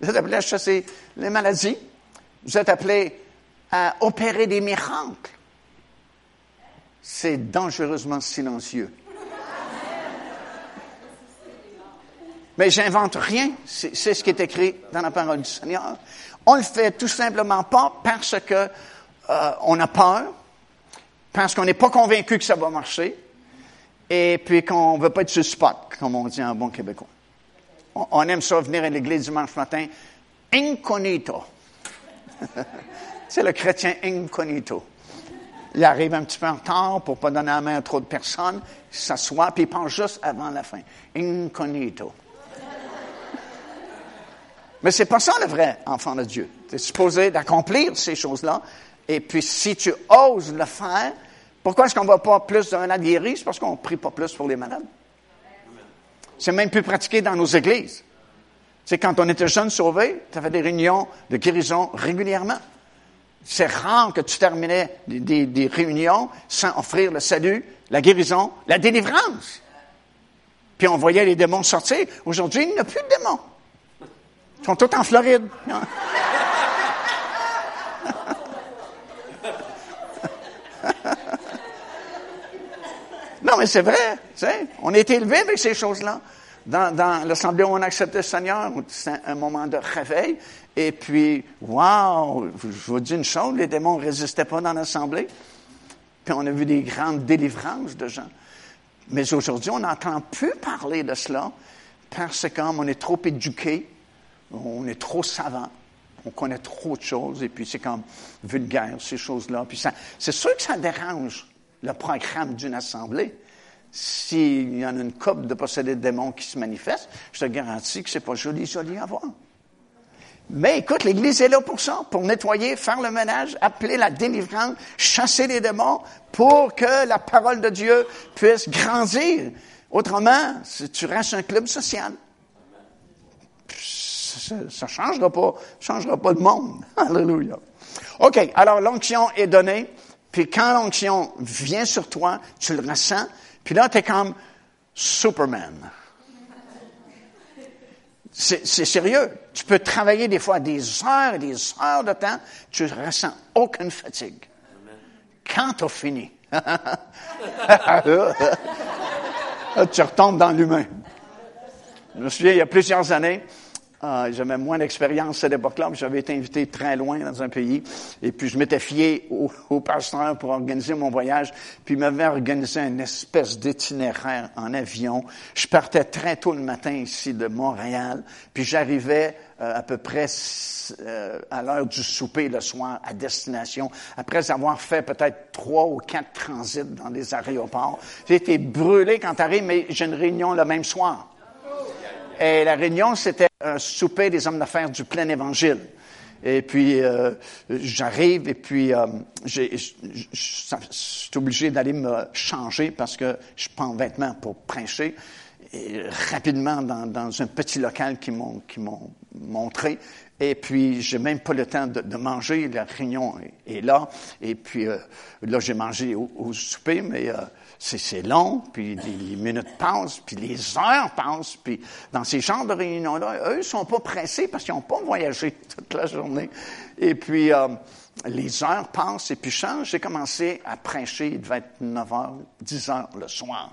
Vous êtes appelé à chasser les maladies. Vous êtes appelé à opérer des miracles. C'est dangereusement silencieux. Mais j'invente rien. C'est ce qui est écrit dans la parole du Seigneur. On le fait tout simplement pas parce que euh, on a peur, parce qu'on n'est pas convaincu que ça va marcher, et puis qu'on ne veut pas être sur spot, comme on dit en bon québécois. On, aime ça venir à l'église dimanche matin incognito. C'est le chrétien incognito. Il arrive un petit peu en retard pour pas donner la main à trop de personnes, il s'assoit, puis il pense juste avant la fin. Incognito. Mais c'est pas ça le vrai enfant de Dieu. Tu es supposé d'accomplir ces choses-là. Et puis si tu oses le faire, pourquoi est-ce qu'on ne va pas plus d'un malade guéri? C'est parce qu'on ne prie pas plus pour les malades. C'est même plus pratiqué dans nos églises. C'est quand on était jeune sauvé, tu avais des réunions de guérison régulièrement. C'est rare que tu terminais des, réunions sans offrir le salut, la guérison, la délivrance. Puis on voyait les démons sortir. Aujourd'hui, il n'y a plus de démons. Ils sont tous en Floride. Non, mais c'est vrai. On a été élevés avec ces choses-là. Dans, l'assemblée où on a accepté le Seigneur, c'est un moment de réveil. Et puis, wow, je vous dis une chose, les démons ne résistaient pas dans l'assemblée. Puis on a vu des grandes délivrances de gens. Mais aujourd'hui, on n'entend plus parler de cela parce qu'on est trop éduqué, on est trop savant, on connaît trop de choses, et puis c'est comme vulgaire, ces choses-là. Puis c'est sûr que ça dérange le programme d'une assemblée. S'il y en a une couple de possédés de démons qui se manifestent, je te garantis que c'est pas joli, joli à voir. Mais écoute, l'Église est là pour ça, pour nettoyer, faire le ménage, appeler la délivrance, chasser les démons, pour que la parole de Dieu puisse grandir. Autrement, tu restes un club social, ça ne changera pas, changera pas le monde. Alléluia. OK, alors l'onction est donnée, puis quand l'onction vient sur toi, tu le ressens, puis là, tu es comme Superman. C'est sérieux. Tu peux travailler des fois des heures et des heures de temps, tu ne ressens aucune fatigue. Quand tu as fini, tu retombes dans l'humain. Je me souviens, il y a plusieurs années, euh, j'avais moins d'expérience à cette époque-là, mais j'avais été invité très loin dans un pays. Et puis, je m'étais fié au, pasteur pour organiser mon voyage. Puis, il m'avait organisé une espèce d'itinéraire en avion. Je partais très tôt le matin ici de Montréal. Puis, j'arrivais euh, à peu près euh, à l'heure du souper le soir à destination, après avoir fait peut-être trois ou quatre transits dans des aéroports. J'ai été brûlé quand t'arrives, mais j'ai une réunion le même soir. Et la réunion, c'était un souper des hommes d'affaires du plein évangile. Et puis, euh, j'arrive et puis euh, je suis obligé d'aller me changer parce que je prends vêtements pour prêcher. Rapidement, dans, un petit local qui m'ont montré, et puis, j'ai même pas le temps de, manger. La réunion est, là. Et puis, euh, là, j'ai mangé au, souper, mais euh, c'est long. Puis, les minutes passent, puis les heures passent. Puis, dans ces genres de réunions-là, eux, ils sont pas pressés parce qu'ils n'ont pas voyagé toute la journée. Et puis, euh, les heures passent. Et puis, j'ai commencé à prêcher. Il devait être 9 h, 10 h le soir.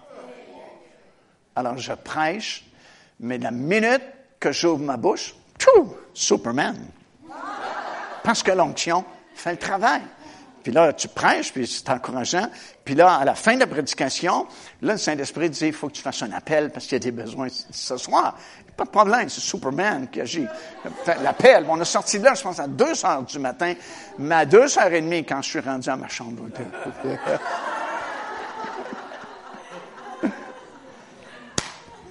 Alors, je prêche, mais la minute que j'ouvre ma bouche, Superman. Parce que l'onction fait le travail. Puis là, tu prêches, puis c'est encourageant. Puis là, à la fin de la prédication, là, le Saint-Esprit dit, il faut que tu fasses un appel parce qu'il y a des besoins ce soir. Pas de problème, c'est Superman qui agit. L'appel, on a sorti là, je pense, à 2 heures du matin, mais à 2 heures et demie, quand je suis rendu à ma chambre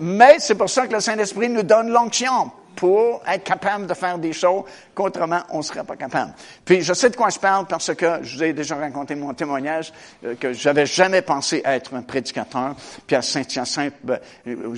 mais c'est pour ça que le Saint-Esprit nous donne l'onction pour être capable de faire des choses qu'autrement on ne serait pas capable. Puis je sais de quoi je parle parce que je vous ai déjà raconté mon témoignage euh, que j'avais jamais pensé être un prédicateur. Puis à Saint-Hyacinthe, ben, euh,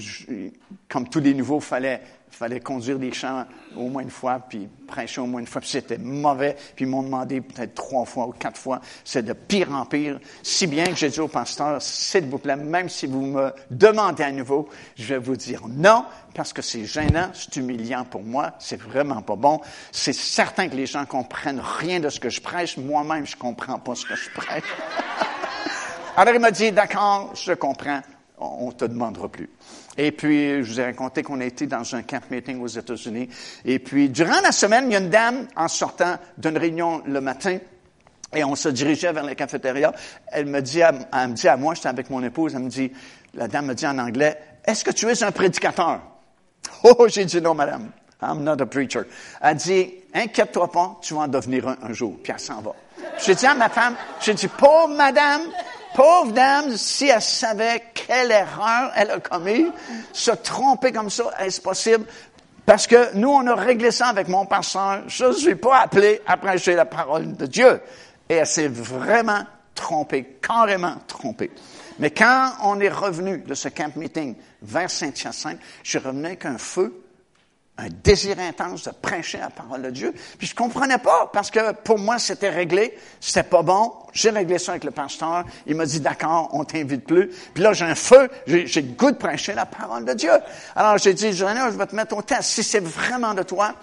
comme tous les nouveaux, fallait fallait conduire des chants au moins une fois, puis prêcher au moins une fois, puis c'était mauvais, puis ils m'ont demandé peut-être trois fois ou quatre fois. C'est de pire en pire. Si bien que j'ai dit au pasteur, s'il vous plaît, même si vous me demandez à nouveau, je vais vous dire non, parce que c'est gênant, c'est humiliant pour moi, c'est vraiment pas bon. C'est certain que les gens comprennent rien de ce que je prêche. Moi-même, je comprends pas ce que je prêche. Alors il m'a dit, d'accord, je comprends, on te demandera plus. Et puis, je vous ai raconté qu'on a été dans un camp meeting aux États-Unis. Et puis, durant la semaine, il y a une dame, en sortant d'une réunion le matin, et on se dirigeait vers la cafétéria, elle me dit à, elle me dit à moi, j'étais avec mon épouse, elle me dit, la dame me dit en anglais, est-ce que tu es un prédicateur? Oh, j'ai dit non, madame. I'm not a preacher. Elle dit, inquiète-toi pas, tu vas en devenir un, un jour. Puis elle s'en va. J'ai dit à ma femme, j'ai dit, pauvre madame, Pauvre dame, si elle savait quelle erreur elle a commis, se tromper comme ça, est-ce possible? Parce que nous, on a réglé ça avec mon pasteur. Je ne suis pas appelé à prêcher la parole de Dieu. Et elle s'est vraiment trompée, carrément trompée. Mais quand on est revenu de ce camp meeting vers Saint-Hyacinthe, je suis avec un feu un désir intense de prêcher la parole de Dieu. Puis je comprenais pas parce que pour moi c'était réglé, c'était pas bon. J'ai réglé ça avec le pasteur. Il m'a dit d'accord, on t'invite plus. Puis là j'ai un feu, j'ai le goût de prêcher la parole de Dieu. Alors j'ai dit, je vais te mettre au test. Si c'est vraiment de toi,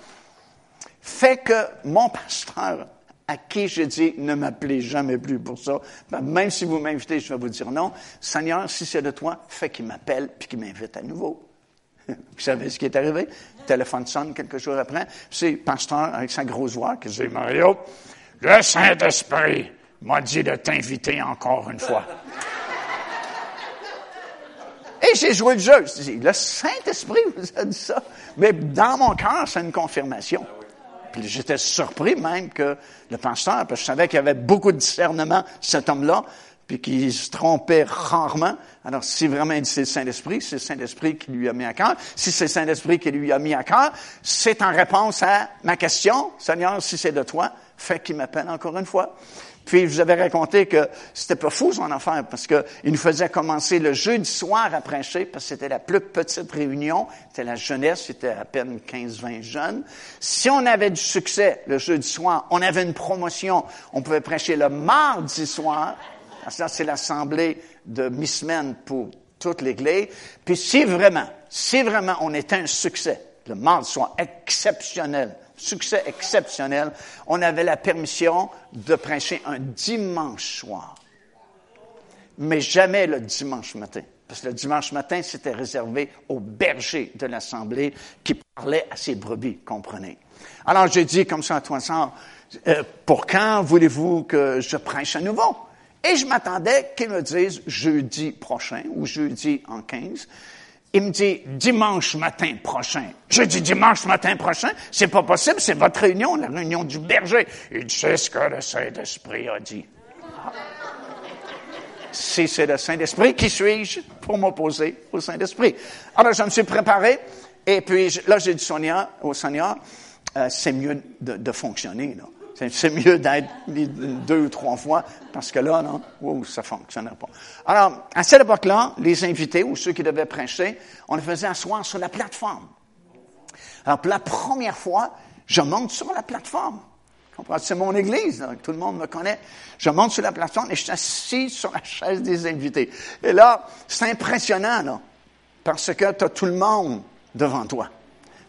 fais que mon pasteur à qui j'ai dit ne m'appelez jamais plus pour ça. Ben, même si vous m'invitez, je vais vous dire non. Seigneur, si c'est de toi, fais qu'il m'appelle puis qu'il m'invite à nouveau. Vous savez ce qui est arrivé? Le téléphone sonne quelques jours après. C'est le pasteur avec sa grosse voix qui dit, Mario, le Saint-Esprit m'a dit de t'inviter encore une fois. Et j'ai joué le jeu. Je dis, le Saint-Esprit vous a dit ça? Mais dans mon cœur, c'est une confirmation. Puis j'étais surpris même que le pasteur, parce que je savais qu'il y avait beaucoup de discernement, cet homme-là, puis qu'il se trompait rarement. Alors, si vraiment c'est le Saint-Esprit, c'est le Saint-Esprit qui lui a mis à cœur. Si c'est le Saint-Esprit qui lui a mis à cœur, c'est en réponse à ma question, Seigneur, si c'est de toi, fais qu'il m'appelle encore une fois. Puis, je vous avais raconté que c'était pas fou son affaire, parce qu'il nous faisait commencer le jeudi soir à prêcher, parce que c'était la plus petite réunion. C'était la jeunesse, c'était à peine 15-20 jeunes. Si on avait du succès le jeudi soir, on avait une promotion, on pouvait prêcher le mardi soir. Ça, c'est l'assemblée de mi-semaine pour toute l'Église. Puis si vraiment, si vraiment on était un succès, le mardi soir exceptionnel, succès exceptionnel, on avait la permission de prêcher un dimanche soir. Mais jamais le dimanche matin. Parce que le dimanche matin, c'était réservé aux bergers de l'Assemblée qui parlaient à ses brebis, comprenez. Alors, j'ai dit comme ça à toi, euh, pour quand voulez-vous que je prêche à nouveau? Et je m'attendais qu'ils me disent jeudi prochain ou jeudi en 15. Il me dit dimanche matin prochain. Je dis dimanche matin prochain, c'est pas possible, c'est votre réunion, la réunion du berger. Il dit ce que le Saint-Esprit a dit. Si c'est le Saint-Esprit, qui suis-je pour m'opposer au Saint-Esprit? Alors je me suis préparé et puis là j'ai dit Sonia, au Seigneur, euh, c'est mieux de, de fonctionner. Là. C'est mieux d'être deux ou trois fois, parce que là, non, wow, ça fonctionnait pas. Alors, à cette époque-là, les invités ou ceux qui devaient prêcher, on les faisait asseoir sur la plateforme. Alors, pour la première fois, je monte sur la plateforme. C'est mon église, tout le monde me connaît. Je monte sur la plateforme et je suis assis sur la chaise des invités. Et là, c'est impressionnant, là, parce que tu as tout le monde devant toi.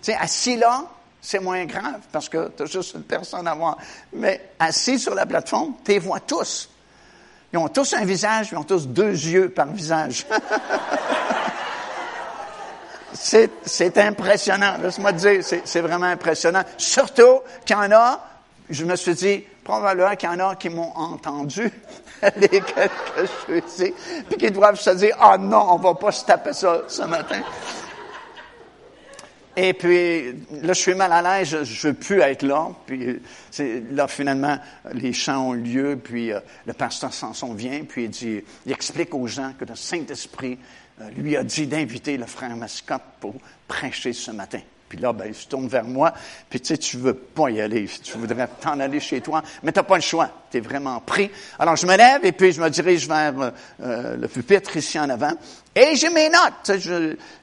Tu sais, assis là, c'est moins grave parce que tu as juste une personne à voir. Mais assis sur la plateforme, tu les vois tous. Ils ont tous un visage, ils ont tous deux yeux par visage. c'est impressionnant, laisse-moi te dire, c'est vraiment impressionnant. Surtout qu'il y en a, je me suis dit, probablement qu'il y en a qui m'ont entendu les quelques je puis qui doivent se dire, ah non, on va pas se taper ça ce matin. Et puis, là, je suis mal à l'aise, je ne veux plus être là. Puis, là, finalement, les chants ont lieu, puis euh, le pasteur Samson vient, puis il dit, il explique aux gens que le Saint-Esprit euh, lui a dit d'inviter le frère Mascotte pour prêcher ce matin. Puis là, ben, il se tourne vers moi. Puis tu sais, tu veux pas y aller. Tu voudrais t'en aller chez toi, mais t'as pas le choix. Tu es vraiment pris. Alors, je me lève et puis je me dirige vers euh, euh, le pupitre ici en avant. Et j'ai mes notes.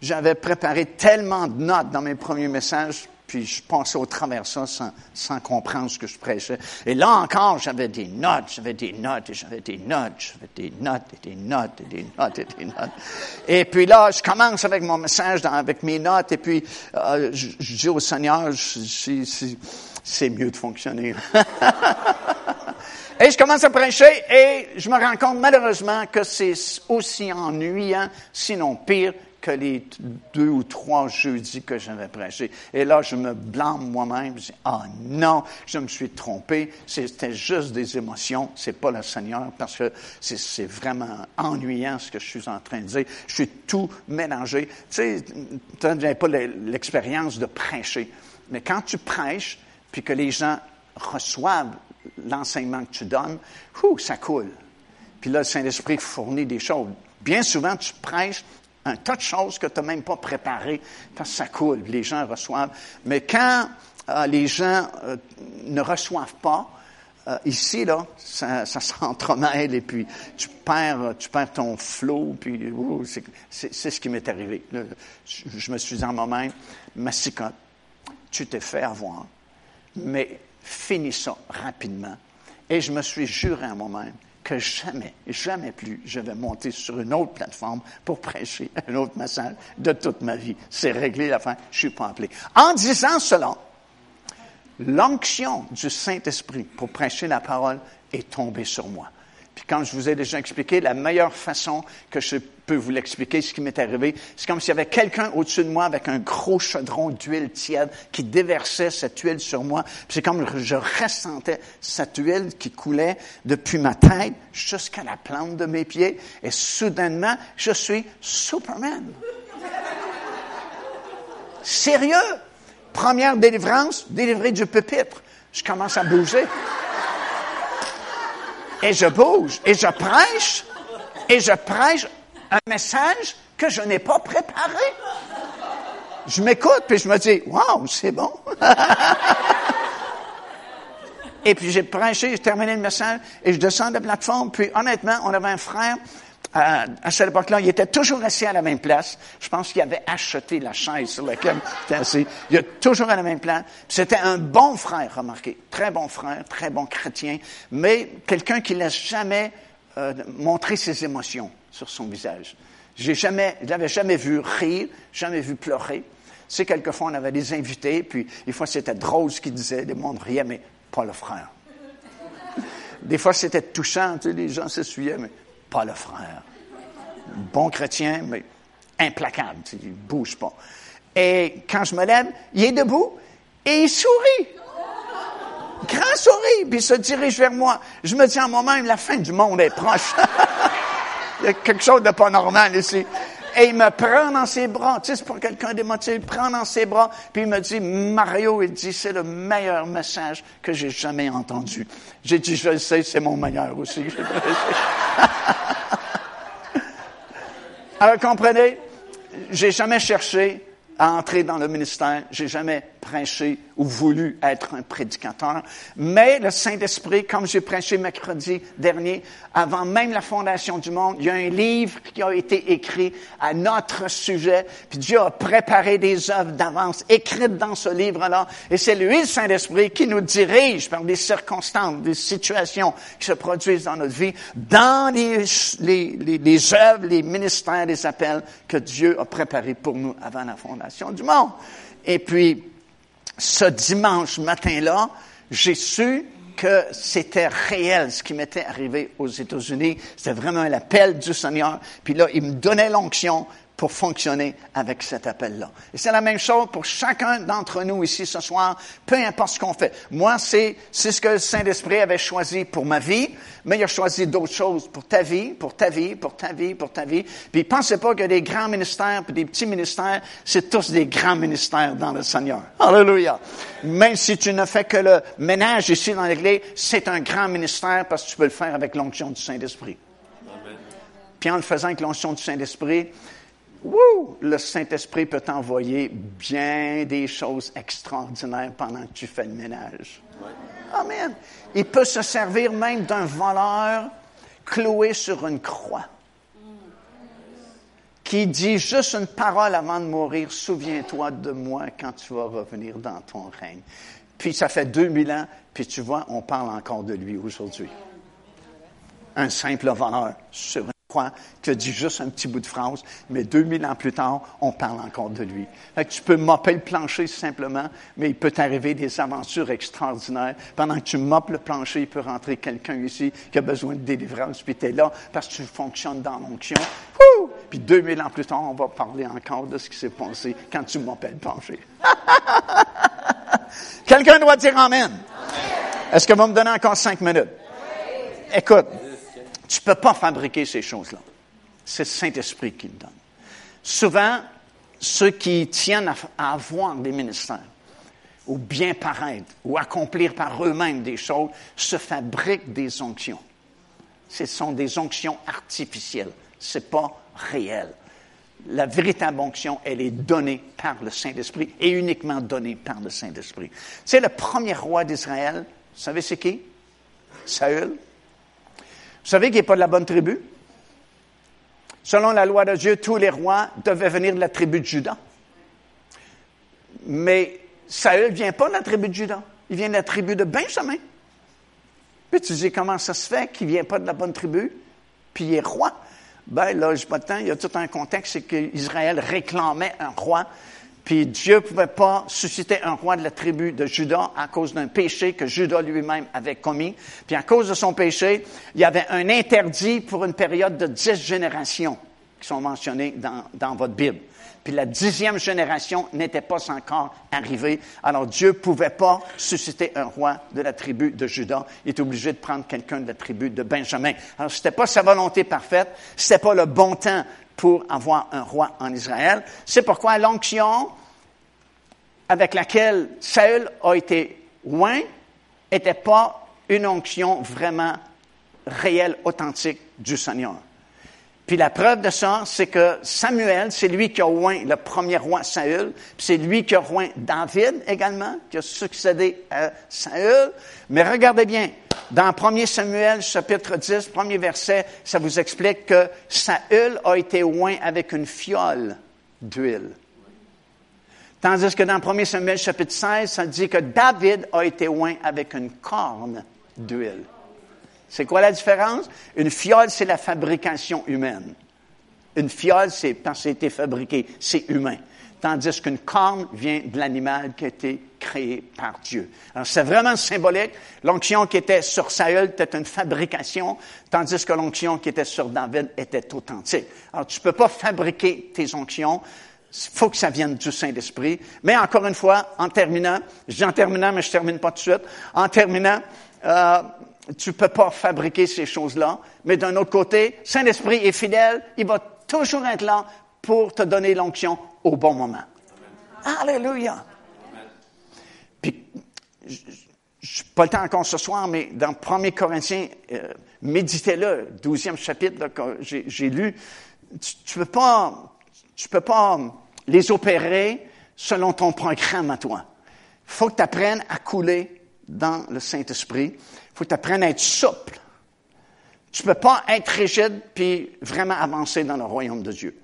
J'avais préparé tellement de notes dans mes premiers messages puis je passais au travers ça sans, sans comprendre ce que je prêchais. Et là encore, j'avais des notes, j'avais des notes, et j'avais des notes, j'avais des notes, et des notes, et des notes, et des notes. Et puis là, je commence avec mon message, avec mes notes, et puis euh, je, dis au Seigneur, c'est mieux de fonctionner. et je commence à prêcher, et je me rends compte malheureusement que c'est aussi ennuyant, sinon pire, que les deux ou trois jeudis que j'avais prêché. Et là, je me blâme moi-même. Je dis, ah non, je me suis trompé. C'était juste des émotions. C'est pas le Seigneur parce que c'est vraiment ennuyant ce que je suis en train de dire. Je suis tout mélangé. Tu sais, tu n'as pas l'expérience de prêcher. Mais quand tu prêches, puis que les gens reçoivent l'enseignement que tu donnes, ça coule. Puis là, le Saint-Esprit fournit des choses. Bien souvent, tu prêches un tas de choses que tu n'as même pas préparées, parce que ça coule, les gens reçoivent. Mais quand euh, les gens euh, ne reçoivent pas, euh, ici, là, ça, s'entremêle et puis tu perds, tu perds ton flot, puis c'est ce qui m'est arrivé. je, me suis dit en moi-même, massicotte, tu t'es fait avoir, mais finis ça rapidement. Et je me suis juré à moi-même, que jamais, jamais plus je vais monter sur une autre plateforme pour prêcher un autre message de toute ma vie. C'est réglé la fin, je suis pas appelé. En disant cela, l'onction du Saint-Esprit pour prêcher la parole est tombée sur moi. Puis comme je vous ai déjà expliqué, la meilleure façon que je peux vous l'expliquer, ce qui m'est arrivé, c'est comme s'il y avait quelqu'un au-dessus de moi avec un gros chaudron d'huile tiède qui déversait cette huile sur moi. C'est comme je ressentais cette huile qui coulait depuis ma tête jusqu'à la plante de mes pieds. Et soudainement, je suis Superman. Sérieux? Première délivrance, délivré du pupitre. Je commence à bouger et je bouge, et je prêche, et je prêche un message que je n'ai pas préparé. Je m'écoute, puis je me dis, wow, c'est bon. et puis j'ai prêché, j'ai terminé le message, et je descends de la plateforme, puis honnêtement, on avait un frère à, cette époque-là, il était toujours assis à la même place. Je pense qu'il avait acheté la chaise sur laquelle il était assis. Il était toujours à la même place. C'était un bon frère, remarquez. Très bon frère, très bon chrétien, mais quelqu'un qui n'a jamais euh, montré ses émotions sur son visage. J'ai jamais, je l'avais jamais vu rire, jamais vu pleurer. C'est quelquefois on avait des invités, puis des fois c'était drôle ce qu'il disait, des monde riait, mais pas le frère. Des fois c'était touchant, tu sais, les gens s'essuyaient, mais pas le frère. Bon chrétien, mais implacable, il bouge pas. Et quand je me lève, il est debout et il sourit. Grand sourire, puis il se dirige vers moi. Je me dis en moi-même, la fin du monde est proche. il y a quelque chose de pas normal ici. Et il me prend dans ses bras. Tu sais, c'est pour quelqu'un d'émotif. Il prend dans ses bras, puis il me dit, Mario, il dit, c'est le meilleur message que j'ai jamais entendu. J'ai dit, je le sais, c'est mon meilleur aussi. Alors, comprenez, j'ai jamais cherché à entrer dans le ministère. J'ai jamais prêché ou voulu être un prédicateur. Mais le Saint-Esprit, comme j'ai prêché mercredi dernier, avant même la fondation du monde, il y a un livre qui a été écrit à notre sujet. Puis Dieu a préparé des œuvres d'avance écrites dans ce livre-là. Et c'est lui, le Saint-Esprit, qui nous dirige par des circonstances, des situations qui se produisent dans notre vie, dans les, les, œuvres, les ministères, les appels que Dieu a préparés pour nous avant la fondation du monde. Et puis, ce dimanche matin-là, j'ai su que c'était réel ce qui m'était arrivé aux États-Unis. C'était vraiment l'appel du Seigneur. Puis là, il me donnait l'onction pour fonctionner avec cet appel-là. Et c'est la même chose pour chacun d'entre nous ici ce soir, peu importe ce qu'on fait. Moi, c'est, c'est ce que le Saint-Esprit avait choisi pour ma vie, mais il a choisi d'autres choses pour ta vie, pour ta vie, pour ta vie, pour ta vie. Puis pensez pas que des grands ministères puis des petits ministères, c'est tous des grands ministères dans le Seigneur. Alléluia. Même si tu ne fais que le ménage ici dans l'Église, c'est un grand ministère parce que tu peux le faire avec l'onction du Saint-Esprit. Puis en le faisant avec l'onction du Saint-Esprit, le Saint-Esprit peut t'envoyer bien des choses extraordinaires pendant que tu fais le ménage. Amen. Il peut se servir même d'un voleur cloué sur une croix qui dit juste une parole avant de mourir, souviens-toi de moi quand tu vas revenir dans ton règne. Puis ça fait 2000 ans, puis tu vois, on parle encore de lui aujourd'hui. Un simple voleur sur une croix qui a dit juste un petit bout de phrase, mais 2000 ans plus tard, on parle encore de lui. tu peux mopper le plancher simplement, mais il peut t'arriver des aventures extraordinaires. Pendant que tu moppes le plancher, il peut rentrer quelqu'un ici qui a besoin de délivrance, puis tu là parce que tu fonctionnes dans l'onction. Puis 2000 ans plus tard, on va parler encore de ce qui s'est passé quand tu moppais le plancher. quelqu'un doit dire Amen. Est-ce que vous me donner encore cinq minutes? Écoute, tu ne peux pas fabriquer ces choses-là. C'est le Saint-Esprit qui le donne. Souvent, ceux qui tiennent à, avoir des ministères, ou bien paraître, ou accomplir par eux-mêmes des choses, se fabriquent des onctions. Ce sont des onctions artificielles. Ce n'est pas réel. La véritable onction, elle est donnée par le Saint-Esprit et uniquement donnée par le Saint-Esprit. C'est le premier roi d'Israël. Vous savez c'est qui? Saül. Vous savez qu'il n'est pas de la bonne tribu? Selon la loi de Dieu, tous les rois devaient venir de la tribu de Judas. Mais Saül ne vient pas de la tribu de Judas. Il vient de la tribu de Benjamin. Puis tu dis, comment ça se fait qu'il ne vient pas de la bonne tribu, puis il est roi? Ben là, je temps, il y a tout un contexte, c'est qu'Israël réclamait un roi. Puis Dieu ne pouvait pas susciter un roi de la tribu de Judas à cause d'un péché que Judas lui-même avait commis. Puis à cause de son péché, il y avait un interdit pour une période de dix générations qui sont mentionnées dans, dans votre Bible. Puis la dixième génération n'était pas encore arrivée. Alors Dieu ne pouvait pas susciter un roi de la tribu de Judas. Il est obligé de prendre quelqu'un de la tribu de Benjamin. Alors ce n'était pas sa volonté parfaite, ce n'était pas le bon temps pour avoir un roi en Israël. C'est pourquoi l'onction avec laquelle Saül a été loin n'était pas une onction vraiment réelle, authentique du Seigneur. Puis la preuve de ça, c'est que Samuel, c'est lui qui a oint le premier roi Saül, puis c'est lui qui a oint David également, qui a succédé à Saül. Mais regardez bien, dans 1 Samuel chapitre 10, premier verset, ça vous explique que Saül a été oint avec une fiole d'huile. Tandis que dans 1 Samuel chapitre 16, ça dit que David a été oint avec une corne d'huile. C'est quoi la différence? Une fiole, c'est la fabrication humaine. Une fiole, c'est parce que a été fabriqué, c'est humain. Tandis qu'une corne vient de l'animal qui a été créé par Dieu. Alors, c'est vraiment symbolique. L'onction qui était sur Saül était une fabrication, tandis que l'onction qui était sur David était authentique. Alors, tu peux pas fabriquer tes onctions. Il faut que ça vienne du Saint-Esprit. Mais encore une fois, en terminant, je dis en terminant, mais je termine pas tout de suite. En terminant, euh, tu peux pas fabriquer ces choses-là. Mais d'un autre côté, Saint-Esprit est fidèle. Il va toujours être là pour te donner l'onction au bon moment. Alléluia. Puis, je n'ai pas le temps encore ce soir, mais dans 1 Corinthiens, euh, méditez-le, 12e chapitre que j'ai lu. Tu ne peux pas, tu peux pas les opérer selon ton programme à toi. Il faut que tu apprennes à couler dans le Saint-Esprit faut que tu apprennes à être souple. Tu ne peux pas être rigide puis vraiment avancer dans le royaume de Dieu.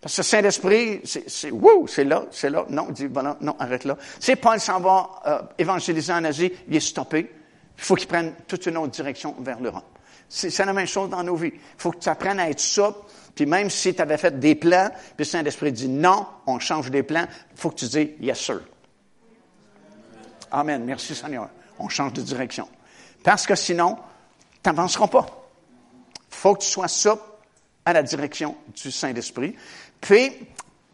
Parce que Saint-Esprit, c'est, wouh, c'est là, c'est là. Non, dis, voilà, non, arrête là. Si Paul s'en va euh, évangéliser en Asie, il est stoppé. Il faut qu'il prenne toute une autre direction vers l'Europe. C'est, la même chose dans nos vies. Il faut que tu apprennes à être souple. Puis même si tu avais fait des plans, puis Saint-Esprit dit non, on change des plans, il faut que tu dises yes, sir. Amen. Merci, Seigneur. On change de direction. Parce que sinon, tu n'avanceras pas. Il faut que tu sois souple à la direction du Saint-Esprit. Puis,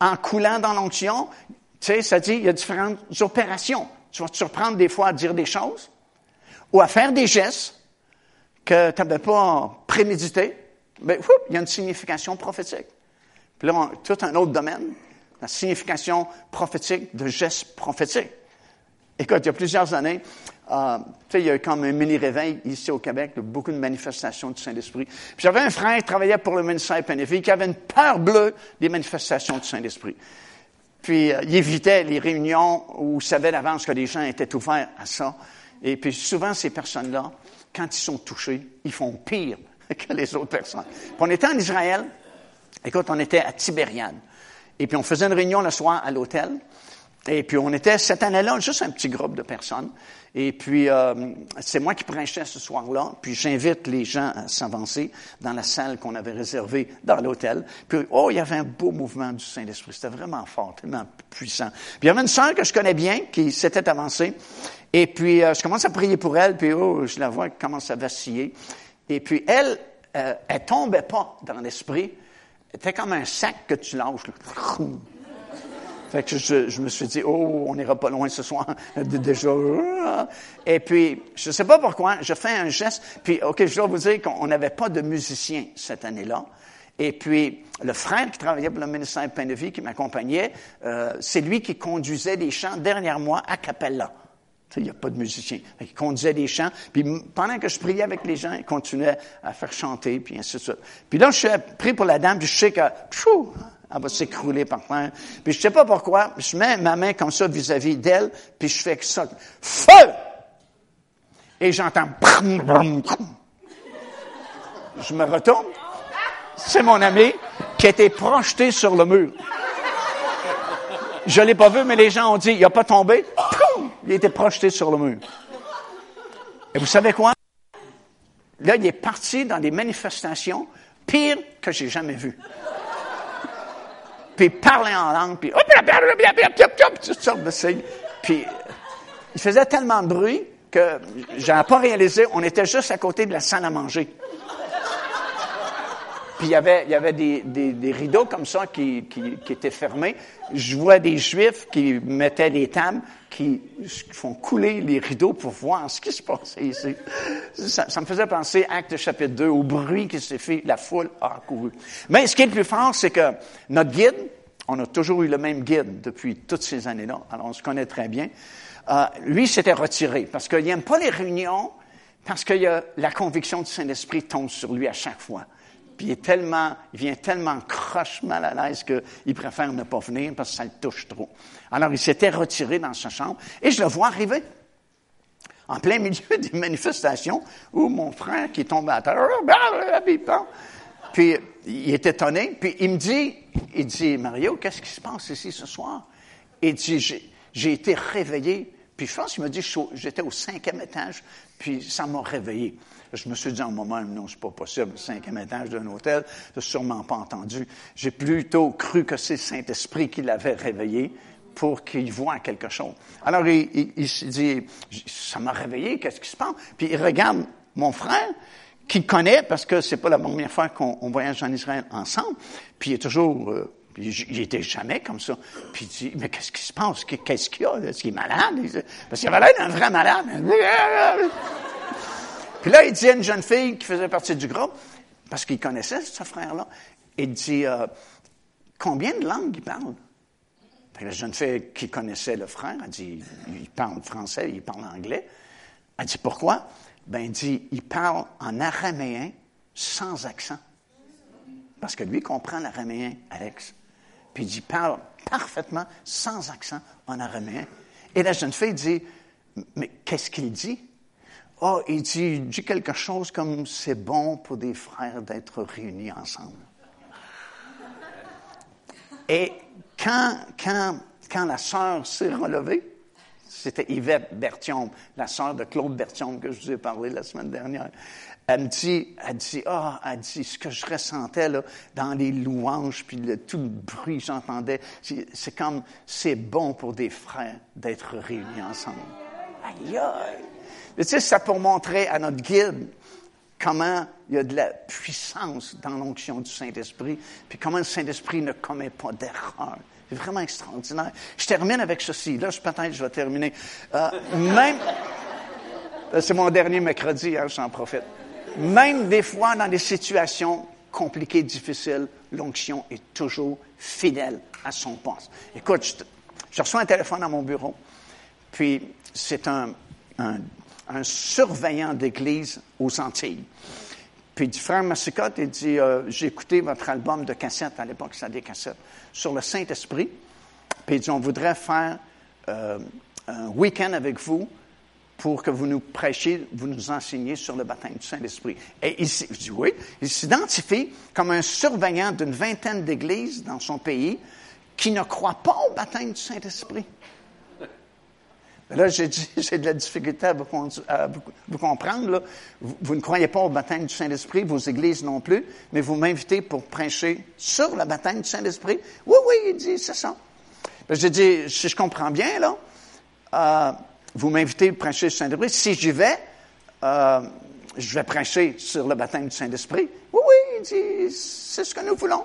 en coulant dans l'onction, tu sais, ça dit, il y a différentes opérations. Tu vas te surprendre des fois à dire des choses ou à faire des gestes que tu n'avais pas prémédité. Mais il y a une signification prophétique. Puis là, tout un autre domaine, la signification prophétique de gestes prophétiques. Écoute, il y a plusieurs années, euh, il y a eu comme un mini-réveil ici au Québec, de beaucoup de manifestations du Saint-Esprit. j'avais un frère qui travaillait pour le ministère Pénéfique qui avait une peur bleue des manifestations du Saint-Esprit. Puis euh, il évitait les réunions où il savait d'avance que les gens étaient ouverts à ça. Et puis souvent, ces personnes-là, quand ils sont touchés, ils font pire que les autres personnes. Puis on était en Israël. Écoute, on était à Tibériade. Et puis on faisait une réunion le soir à l'hôtel. Et puis on était cette année-là juste un petit groupe de personnes. Et puis euh, c'est moi qui prêchais ce soir-là. Puis j'invite les gens à s'avancer dans la salle qu'on avait réservée dans l'hôtel. Puis oh, il y avait un beau mouvement du Saint-Esprit. C'était vraiment fort, tellement puissant. Puis il y avait une sœur que je connais bien qui s'était avancée. Et puis euh, je commence à prier pour elle. Puis oh, je la vois qui commence à vaciller. Et puis elle, euh, elle tombait pas dans l'esprit. Elle était comme un sac que tu lâches. Fait que je, me suis dit, oh, on n'ira pas loin ce soir. Déjà. Et puis, je ne sais pas pourquoi, je fais un geste. Puis, OK, je dois vous dire qu'on n'avait pas de musicien cette année-là. Et puis, le frère qui travaillait pour le ministère Pain de Vie, qui m'accompagnait, euh, c'est lui qui conduisait les chants derrière moi à Capella. Il n'y a pas de musicien. Il conduisait des chants. Puis pendant que je priais avec les gens, il continuait à faire chanter, puis ainsi de suite. Puis là, je suis pris pour la dame, puis je sais que, elle va s'écrouler par terre. Puis je sais pas pourquoi, je mets ma main comme ça vis-à-vis d'elle, puis je fais que ça. Feu! Et j'entends. Je me retourne. C'est mon ami qui a été projeté sur le mur. Je l'ai pas vu, mais les gens ont dit, il n'a pas tombé. Il a été projeté sur le mur. Et vous savez quoi? Là, il est parti dans des manifestations pires que j'ai jamais vues puis parlait en langue, puis toutes de signes. Puis il faisait tellement de bruit que j'avais pas réalisé, on était juste à côté de la salle à manger. Puis il y avait, il y avait des, des, des rideaux comme ça qui, qui, qui, étaient fermés. Je vois des Juifs qui mettaient des tables, qui font couler les rideaux pour voir ce qui se passait ici. Ça, ça me faisait penser, acte chapitre 2, au bruit qui s'est fait, la foule a couru. Mais ce qui est le plus fort, c'est que notre guide, on a toujours eu le même guide depuis toutes ces années-là, alors on se connaît très bien. Euh, lui s'était retiré parce qu'il n'aime pas les réunions, parce que la conviction du Saint-Esprit tombe sur lui à chaque fois. Puis il est tellement, il vient tellement croche mal à l'aise qu'il préfère ne pas venir parce que ça le touche trop. Alors il s'était retiré dans sa chambre et je le vois arriver en plein milieu des manifestations où mon frère qui tombe à terre, puis il est étonné, puis il me dit, il dit, Mario, qu'est-ce qui se passe ici ce soir? Il dit, j'ai été réveillé, puis je pense qu'il me dit, j'étais au cinquième étage, puis ça m'a réveillé. Je me suis dit en moi-même, non, c'est pas possible, cinquième étage d'un hôtel, je sûrement pas entendu. J'ai plutôt cru que c'est le Saint-Esprit qui l'avait réveillé pour qu'il voit quelque chose. Alors, il, s'est dit, ça m'a réveillé, qu'est-ce qui se passe? Puis il regarde mon frère, qu'il connaît, parce que c'est pas la première fois qu'on voyage en Israël ensemble, puis il est toujours... Euh, il était jamais comme ça. Puis il dit, mais qu'est-ce qui se passe? Qu'est-ce qu'il y a? Est-ce qu'il est malade? Parce qu'il avait l'air d'un vrai malade. Puis là, il dit à une jeune fille qui faisait partie du groupe, parce qu'il connaissait ce frère-là, il dit, euh, combien de langues il parle? la jeune fille qui connaissait le frère, a dit, il parle français, il parle anglais. Elle dit, pourquoi? Ben, il dit, il parle en araméen sans accent. Parce que lui comprend l'araméen, Alex. Puis il dit, parle parfaitement, sans accent, en araméen. Et la jeune fille dit, mais qu'est-ce qu'il dit? Oh, il dit, dit quelque chose comme c'est bon pour des frères d'être réunis ensemble. Et quand, quand, quand la sœur s'est relevée, c'était Yvette Bertium, la sœur de Claude Bertium que je vous ai parlé la semaine dernière. Elle me dit, elle dit, ah, elle dit, ce que je ressentais là, dans les louanges, puis le, tout le bruit que j'entendais, c'est comme, c'est bon pour des frères d'être réunis ensemble. Aïe, aïe! Tu sais, ça pour montrer à notre guide comment il y a de la puissance dans l'onction du Saint-Esprit, puis comment le Saint-Esprit ne commet pas d'erreur. C'est vraiment extraordinaire. Je termine avec ceci. Là, peut-être je vais terminer. Euh, même, c'est mon dernier mercredi, hein, j'en profite. Même des fois, dans des situations compliquées, difficiles, l'onction est toujours fidèle à son poste. Écoute, je, je reçois un téléphone à mon bureau, puis c'est un, un un surveillant d'église aux Antilles. Puis il dit, frère Massicotte, il dit, euh, j'ai écouté votre album de cassettes, à l'époque c'était des cassettes, sur le Saint-Esprit. Puis il dit, on voudrait faire euh, un week-end avec vous pour que vous nous prêchiez, vous nous enseigniez sur le baptême du Saint-Esprit. Et il, je dis oui, il s'identifie comme un surveillant d'une vingtaine d'églises dans son pays qui ne croient pas au baptême du Saint-Esprit. Là, j'ai j'ai de la difficulté à vous, comprendre. Vous, ne croyez pas au baptême du Saint-Esprit, vos églises non plus, mais vous m'invitez pour prêcher sur le baptême du Saint-Esprit. Oui, oui, il dit, c'est ça. J'ai dit, si je comprends bien, là, euh, vous m'invitez pour prêcher sur le Saint-Esprit. Si j'y vais, euh, je vais prêcher sur le baptême du Saint-Esprit. Oui, oui, il dit, c'est ce que nous voulons.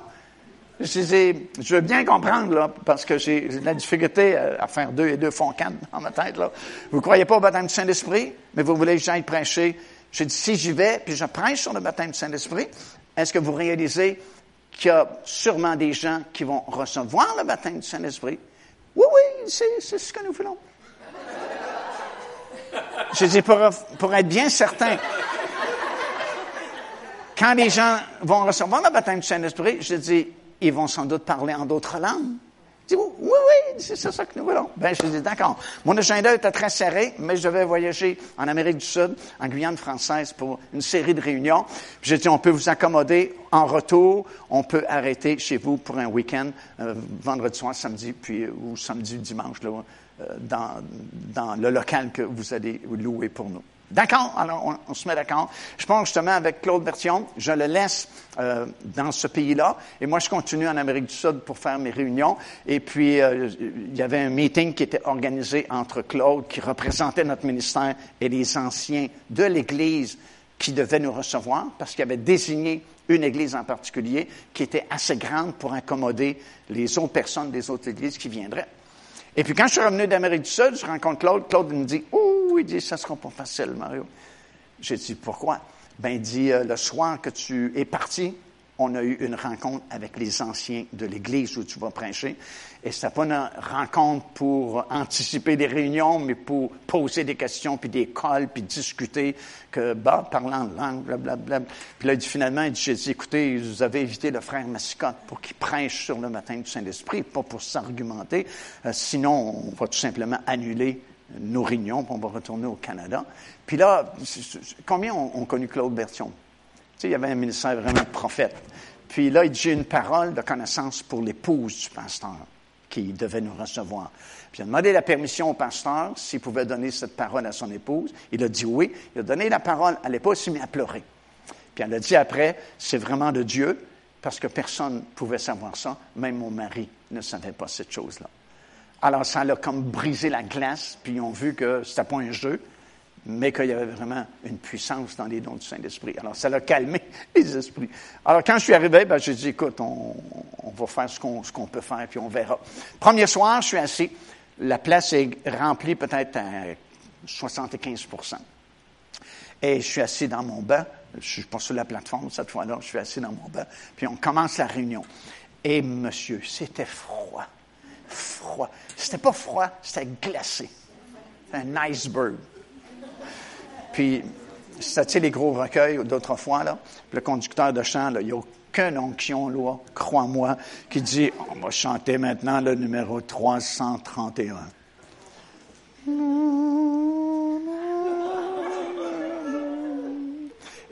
Je veux bien comprendre, là, parce que j'ai la difficulté à faire deux et deux font quatre dans ma tête, là. Vous croyez pas au baptême du Saint-Esprit, mais vous voulez que j'aille prêcher. J'ai dit, si j'y vais, puis je prêche sur le baptême du Saint-Esprit, est-ce que vous réalisez qu'il y a sûrement des gens qui vont recevoir le baptême du Saint-Esprit? Oui, oui, c'est, ce que nous voulons. Je dis, pour, pour être bien certain, quand les gens vont recevoir le baptême du Saint-Esprit, je dis, ils vont sans doute parler en d'autres langues. dis, oui, oui, c'est ça que nous voulons. Ben, je dis, d'accord. Mon agenda était très serré, mais je devais voyager en Amérique du Sud, en Guyane française, pour une série de réunions. J'ai dit, on peut vous accommoder en retour, on peut arrêter chez vous pour un week-end, euh, vendredi soir, samedi, puis, euh, ou samedi, dimanche, là, euh, dans, dans le local que vous allez louer pour nous. D'accord, alors on, se met d'accord. Je pense justement avec Claude Bertillon, je le laisse euh, dans ce pays-là, et moi je continue en Amérique du Sud pour faire mes réunions. Et puis euh, il y avait un meeting qui était organisé entre Claude, qui représentait notre ministère, et les anciens de l'Église qui devaient nous recevoir, parce qu'il avait désigné une Église en particulier qui était assez grande pour accommoder les autres personnes des autres Églises qui viendraient. Et puis quand je suis revenu d'Amérique du Sud, je rencontre Claude. Claude me dit, oh, il dit, ça sera pas facile, Mario. J'ai dit, pourquoi? Ben, il dit, euh, le soir que tu es parti, on a eu une rencontre avec les anciens de l'église où tu vas prêcher. Et c'était pas une rencontre pour anticiper des réunions, mais pour poser des questions, puis des calls, puis discuter, que, bah, parlant de langue, blablabla. Puis là, il dit, finalement, j'ai dit, écoutez, vous avez invité le frère Massicotte pour qu'il prêche sur le matin du Saint-Esprit, pas pour s'argumenter. Euh, sinon, on va tout simplement annuler nos réunions, puis on retourner au Canada. Puis là, combien ont, connu Claude Bertion? Tu sais, il y avait un ministère vraiment prophète. Puis là, il dit, une parole de connaissance pour l'épouse du pasteur qui devait nous recevoir. Puis il a demandé la permission au pasteur s'il pouvait donner cette parole à son épouse. Il a dit oui. Il a donné la parole à l'épouse, il s'est mis à pleurer. Puis elle a dit après, c'est vraiment de Dieu, parce que personne ne pouvait savoir ça, même mon mari ne savait pas cette chose-là. Alors ça a comme brisé la glace, puis ils ont vu que ce n'était pas un jeu, mais qu'il y avait vraiment une puissance dans les dons du Saint-Esprit. Alors, ça l'a calmé les esprits. Alors, quand je suis arrivé, ben, j'ai dit, écoute, on, va faire ce qu'on, peut faire, puis on verra. Premier soir, je suis assis. La place est remplie peut-être à 75% Et je suis assis dans mon banc. Je ne suis pas sur la plateforme cette fois-là. Je suis assis dans mon banc. Puis on commence la réunion. Et monsieur, c'était froid. Froid. C'était pas froid, c'était glacé. Un iceberg. Puis, c'était les gros recueils d'autres fois, là. le conducteur de chant, il n'y a aucune onction, là, crois-moi, qui dit On va chanter maintenant le numéro 331.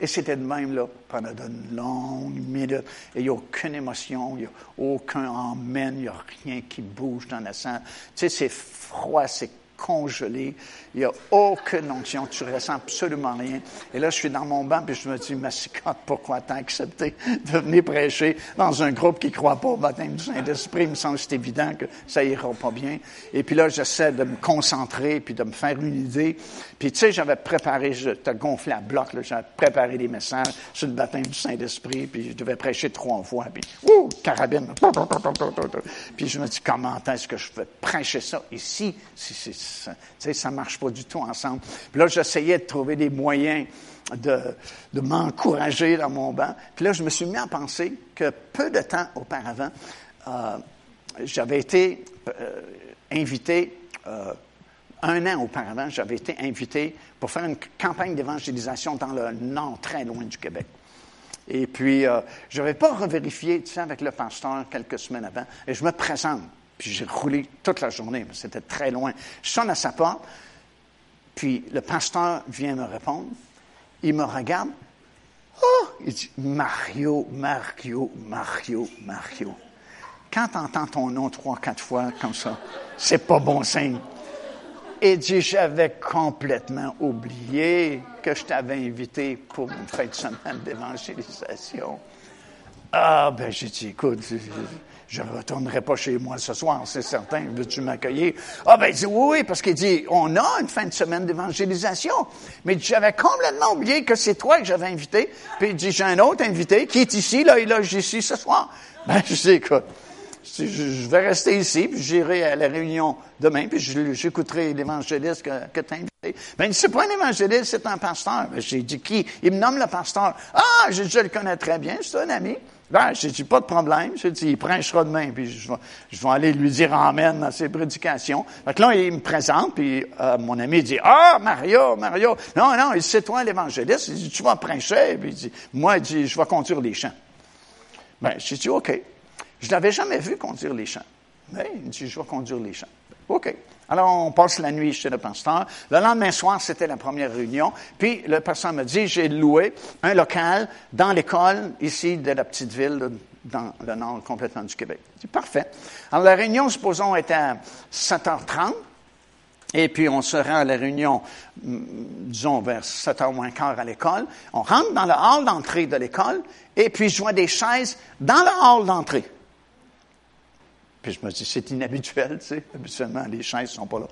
Et c'était de même là, pendant de longues minutes. Et il n'y a aucune émotion, il n'y a aucun amen, il n'y a rien qui bouge dans la salle. Tu sais, c'est froid, c'est congelé. Il n'y a aucune onction. Tu ressens absolument rien. Et là, je suis dans mon banc, puis je me dis, Massicotte, pourquoi t'as accepté de venir prêcher dans un groupe qui ne croit pas au baptême du Saint-Esprit? Il me semble que c'est évident que ça ira pas bien. Et puis là, j'essaie de me concentrer, puis de me faire une idée. Puis tu sais, j'avais préparé, je t'ai gonflé à bloc, j'avais préparé des messages sur le baptême du Saint-Esprit, puis je devais prêcher trois fois, puis ouh, carabine. Puis je me dis, comment est-ce que je vais prêcher ça? Ici? Ça, ça marche pas du tout ensemble. Puis là, j'essayais de trouver des moyens de, de m'encourager dans mon banc. Puis là, je me suis mis à penser que peu de temps auparavant, euh, j'avais été euh, invité, euh, un an auparavant, j'avais été invité pour faire une campagne d'évangélisation dans le nord, très loin du Québec. Et puis, je n'avais pas revérifié, tu sais, avec le pasteur quelques semaines avant, et je me présente. Puis j'ai roulé toute la journée, c'était très loin. Je sonne à sa porte, puis le pasteur vient me répondre. Il me regarde. Oh! Il dit Mario, Mario, Mario, Mario. Quand tu entends ton nom trois, quatre fois comme ça, c'est pas bon signe. Et dit, j'avais complètement oublié que je t'avais invité pour une fête de semaine d'évangélisation. Ah, ben, j'ai dit, écoute, je ne retournerai pas chez moi ce soir, c'est certain. Veux-tu m'accueillir? Ah, ben, il dit oui, parce qu'il dit, on a une fin de semaine d'évangélisation. Mais j'avais complètement oublié que c'est toi que j'avais invité. Puis il dit, j'ai un autre invité qui est ici, là, il loge ici ce soir. Ben, je dis, écoute, je vais rester ici, puis j'irai à la réunion demain, puis j'écouterai l'évangéliste que, que tu as invité. Ben, c'est pas un évangéliste, c'est un pasteur. Ben, j'ai dit, qui? Il me nomme le pasteur. Ah, je, je le connais très bien, c'est un ami. Ben, j'ai dit, pas de problème. J'ai dit, il prêchera demain, puis je vais, je aller lui dire Amen dans ses prédications. Là, il me présente, puis euh, mon ami dit, ah, Mario, Mario. Non, non, c'est toi l'évangéliste. Il dit, tu vas prêcher. Puis il dit, moi, il dit, je vais conduire les chants. Ben, j'ai dit, OK. Je l'avais jamais vu conduire les chants. Mais il dit, je vais conduire les chants. OK. Alors, on passe la nuit chez le pasteur. Le lendemain soir, c'était la première réunion. Puis, le pasteur me dit, j'ai loué un local dans l'école, ici, de la petite ville, dans le nord complètement du Québec. C'est parfait. Alors, la réunion, supposons, était à 7h30. Et puis, on se rend à la réunion, mm, disons, vers 7 h moins quart à l'école. On rentre dans le hall d'entrée de l'école, et puis je vois des chaises dans le hall d'entrée. Puis je me dis, c'est inhabituel, tu sais. Habituellement, les chaises sont pas là.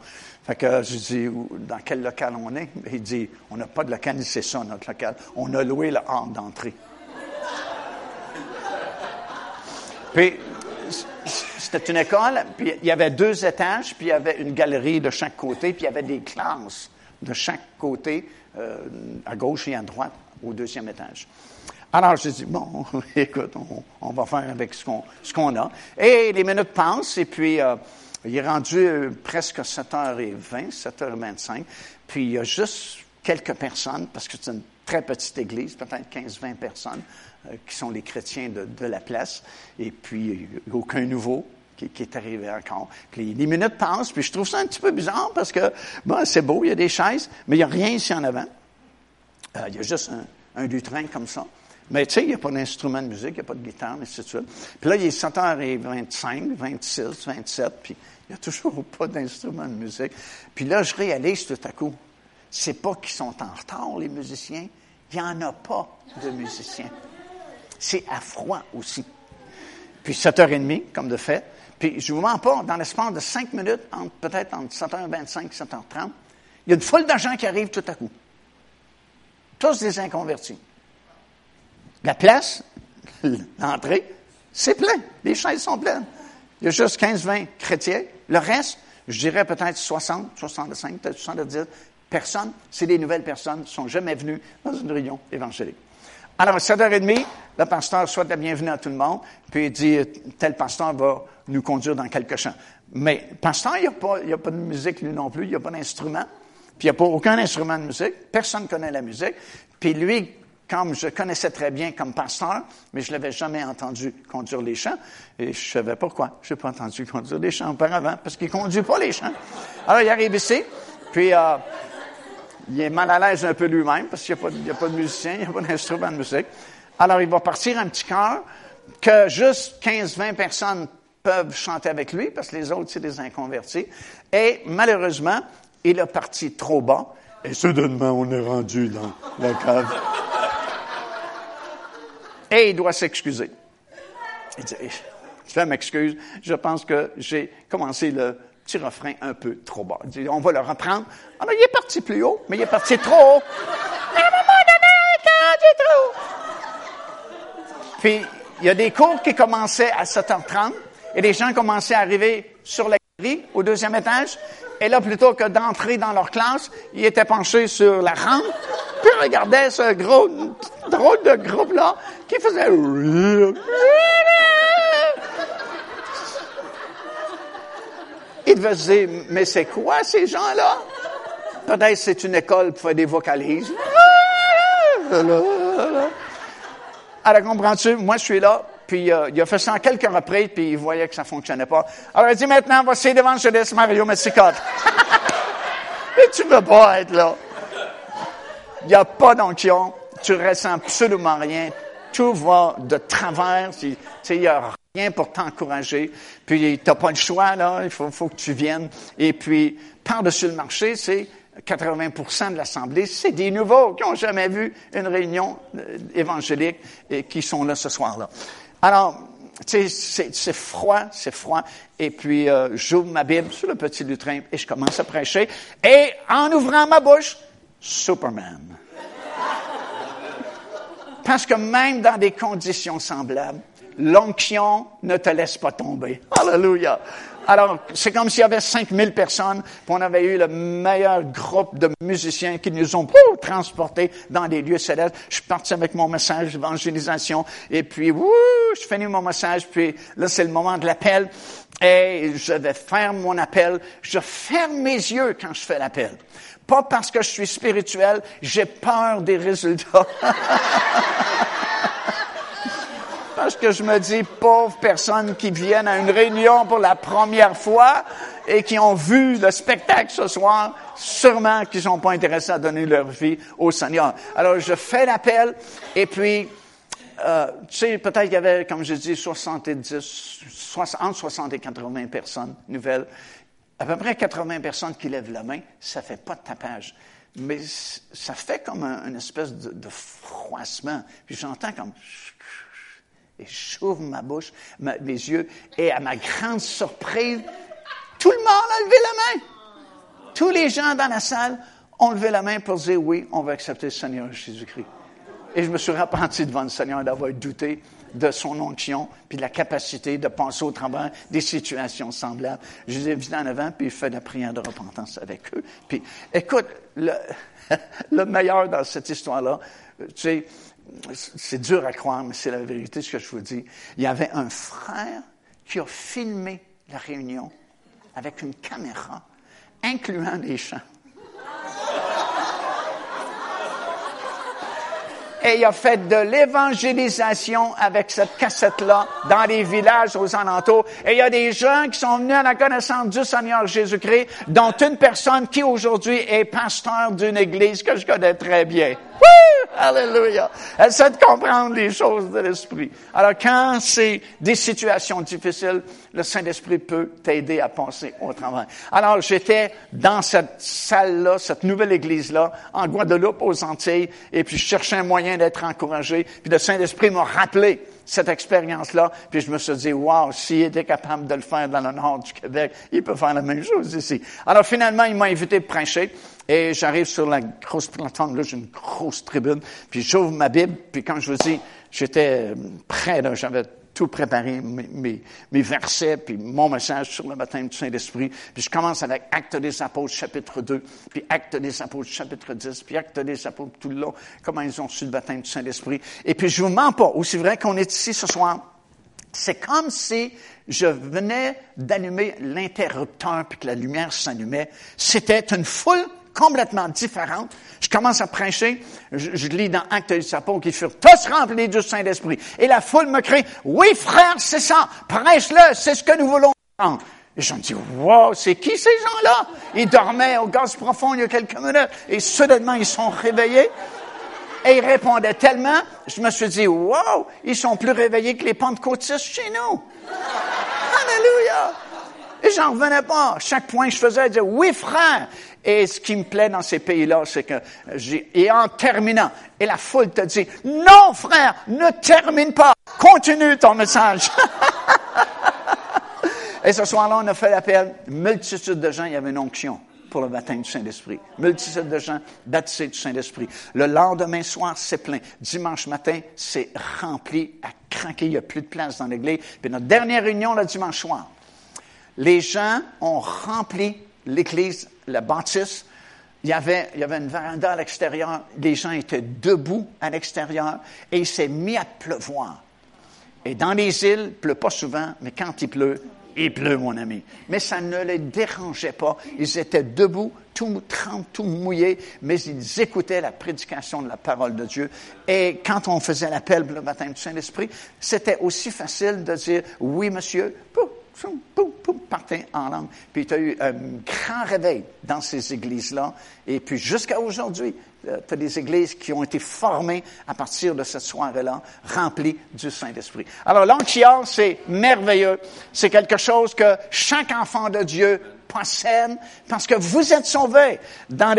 Fait que je dis, dans quel local on est? Il dit, on n'a pas de local, c'est ça, notre local. On a loué le hall d'entrée. puis, c'était une école, puis il y avait deux étages, puis il y avait une galerie de chaque côté, puis il y avait des classes de chaque côté, euh, à gauche et à droite, au deuxième étage. Alors, j'ai dit, bon, écoute, on, va faire avec ce qu'on, ce qu'on a. Et les minutes passent, et puis euh, il est rendu euh, presque 7h20, 7h25, puis il y a juste quelques personnes, parce que c'est une très petite église, peut-être 15-20 personnes, euh, qui sont les chrétiens de, la place, et puis aucun nouveau qui, est arrivé encore. Puis les minutes passent, puis je trouve ça un petit peu bizarre parce que, bon, c'est beau, il y a des chaises, mais il n'y a rien ici en avant. Euh, il y a juste un, un lutrin comme ça. Mais tu sais, il n'y a pas d'instrument de musique, il n'y a pas de guitare, mais c'est suite. Puis là, il est 7h25, 26, 27, puis il n'y a toujours pas d'instrument de musique. Puis là, je réalise tout à coup, c'est pas qu'ils sont en retard, les musiciens. Il n'y en a pas de musiciens c'est à froid aussi. Puis 7h30, comme de fait. Puis je ne vous mens pas, dans l'espace de 5 minutes, peut-être entre 7h25 et 7h30, il y a une foule d'argent qui arrive tout à coup. Tous des inconvertis. La place, l'entrée, c'est plein. Les chaises sont pleines. Il y a juste 15-20 chrétiens. Le reste, je dirais peut-être 60, 65, peut-être 70 personnes. C'est des nouvelles personnes, ne sont jamais venues dans une réunion évangélique. Alors, à 7h30, le pasteur souhaite la bienvenue à tout le monde, puis il dit, tel pasteur va nous conduire dans quelques champs. Mais, pasteur, il n'y a, pas, a pas de musique, lui non plus, il n'y a pas d'instrument, puis il n'y a pas aucun instrument de musique, personne ne connaît la musique, puis lui, comme je connaissais très bien comme pasteur, mais je l'avais jamais entendu conduire les chants, et je savais pourquoi. Je n'ai pas entendu conduire les chants auparavant, parce qu'il ne conduit pas les chants. Alors, il arrive ici, puis euh, il est mal à l'aise un peu lui-même parce qu'il n'y a, pas de musicien, il n'y a pas d'instrument de musique. Alors, il va partir un petit chœur que juste 15-20 personnes peuvent chanter avec lui parce que les autres, c'est des inconvertis. Et malheureusement, il est parti trop bas et soudainement, on est rendu dans la cave. Et il doit s'excuser. Il dit, je m'excuse, je pense que j'ai commencé le petit refrain un peu trop bas. On va le reprendre. Ah, il est parti plus haut, mais il est parti trop haut. Puis, il y a des cours qui commençaient à 7h30 et les gens commençaient à arriver sur la galerie, au deuxième étage. Et là, plutôt que d'entrer dans leur classe, ils étaient penchés sur la rampe, puis regardaient ce gros, drôle de groupe-là qui faisait Il devait se dire, mais c'est quoi ces gens-là? Peut-être c'est une école pour faire des vocalises. Alors, comprends-tu? Moi, je suis là, puis il a fait ça en quelques reprises, puis il voyait que ça fonctionnait pas. Alors, il dit, maintenant, voici l'évangéliste Mario Messicotte. Mais tu ne veux pas être là. Il n'y a pas d'onction. Tu ressens absolument rien. Tout va de travers. Tu sais, il n'y a rien pour t'encourager. Puis, tu n'as pas le choix, là. Il faut, faut que tu viennes. Et puis, par-dessus le marché, c'est 80% de l'Assemblée, c'est des nouveaux qui n'ont jamais vu une réunion euh, évangélique et qui sont là ce soir-là. Alors, tu sais, c'est froid, c'est froid. Et puis, euh, j'ouvre ma Bible sur le petit lutrin et je commence à prêcher. Et en ouvrant ma bouche, Superman. Parce que même dans des conditions semblables, l'onction ne te laisse pas tomber. Alléluia. Alors, c'est comme s'il y avait 5000 personnes, puis on avait eu le meilleur groupe de musiciens qui nous ont transportés dans des lieux célestes. Je suis parti avec mon message d'évangélisation, et puis, wouh, je finis mon message, puis là, c'est le moment de l'appel, et je vais faire mon appel. Je ferme mes yeux quand je fais l'appel. Pas parce que je suis spirituel, j'ai peur des résultats. Parce que je me dis, pauvres personnes qui viennent à une réunion pour la première fois et qui ont vu le spectacle ce soir, sûrement qu'ils ne sont pas intéressés à donner leur vie au Seigneur. Alors, je fais l'appel et puis, euh, tu sais, peut-être qu'il y avait, comme je dis, 70, entre 60 et 80 personnes nouvelles. À peu près 80 personnes qui lèvent la main, ça fait pas de tapage. Mais ça fait comme un, une espèce de, de froissement. Puis j'entends comme... Et j'ouvre ma bouche, mes yeux, et à ma grande surprise, tout le monde a levé la main. Tous les gens dans la salle ont levé la main pour dire oui, on va accepter le Seigneur Jésus-Christ. Et je me suis repenti devant le Seigneur d'avoir douté de son onction, puis de la capacité de penser au travers des situations semblables. Je les ai en avant, puis je fais la prière de repentance avec eux. Puis, écoute, le, le meilleur dans cette histoire-là, tu sais, c'est dur à croire, mais c'est la vérité ce que je vous dis. Il y avait un frère qui a filmé la réunion avec une caméra, incluant les chants. Et il a fait de l'évangélisation avec cette cassette-là dans les villages aux alentours. Et il y a des gens qui sont venus à la connaissance du Seigneur Jésus-Christ, dont une personne qui aujourd'hui est pasteur d'une église que je connais très bien. Alléluia. Essaie de comprendre les choses de l'Esprit. Alors, quand c'est des situations difficiles, le Saint-Esprit peut t'aider à penser au travail. Alors, j'étais dans cette salle-là, cette nouvelle église-là, en Guadeloupe, aux Antilles, et puis je cherchais un moyen d'être encouragé. Puis le Saint-Esprit m'a rappelé cette expérience-là, puis je me suis dit, wow, s'il était capable de le faire dans le nord du Québec, il peut faire la même chose ici. Alors finalement, il m'a invité à prêcher, et j'arrive sur la grosse plateforme, là, j'ai une grosse tribune, puis j'ouvre ma Bible, puis quand je vous dis, j'étais prêt, là, j'avais tout préparé, mes, mes, versets, puis mon message sur le baptême du Saint-Esprit. Puis je commence avec Acte des Apôtres, chapitre 2, puis Acte des Apôtres, chapitre 10, puis Acte des Apôtres tout le long, comment ils ont su le baptême du Saint-Esprit. Et puis je vous mens pas, aussi vrai qu'on est ici ce soir, c'est comme si je venais d'allumer l'interrupteur puis que la lumière s'allumait. C'était une foule complètement différente. Je commence à prêcher, je, lis dans Actes des Apôtres qu'ils furent tous remplis du Saint-Esprit. Et la foule me crie, oui frère, c'est ça, prêche-le, c'est ce que nous voulons entendre. Et je me dis, wow, c'est qui ces gens-là? Ils dormaient au gaz profond il y a quelques minutes et soudainement ils sont réveillés. Et ils répondaient tellement, je me suis dit, wow, ils sont plus réveillés que les pentecôtistes chez nous. Alléluia! Et j'en revenais pas. Chaque point que je faisais, je disais, oui, frère. Et ce qui me plaît dans ces pays-là, c'est que j'ai, et en terminant, et la foule te dit, non, frère, ne termine pas. Continue ton message. et ce soir-là, on a fait l'appel. Multitude de gens, il y avait une onction pour le baptême du Saint-Esprit. Multitude de gens baptisés du Saint-Esprit. Le lendemain soir, c'est plein. Dimanche matin, c'est rempli à craquer. Il n'y a plus de place dans l'église. Puis notre dernière réunion, le dimanche soir, les gens ont rempli l'église, la bâtisse. Il y, avait, une véranda à l'extérieur. Les gens étaient debout à l'extérieur et il s'est mis à pleuvoir. Et dans les îles, il pleut pas souvent, mais quand il pleut, il pleut, mon ami. Mais ça ne les dérangeait pas. Ils étaient debout, tout trempés, tout mouillés, mais ils écoutaient la prédication de la parole de Dieu. Et quand on faisait l'appel le baptême du Saint-Esprit, c'était aussi facile de dire oui, monsieur, poum, partait en langue. Puis tu as eu un grand réveil dans ces églises-là. Et puis jusqu'à aujourd'hui, euh, tu as des églises qui ont été formées à partir de cette soirée-là, remplies du Saint-Esprit. Alors l'onction, c'est merveilleux. C'est quelque chose que chaque enfant de Dieu parce que vous êtes sauvés. Dans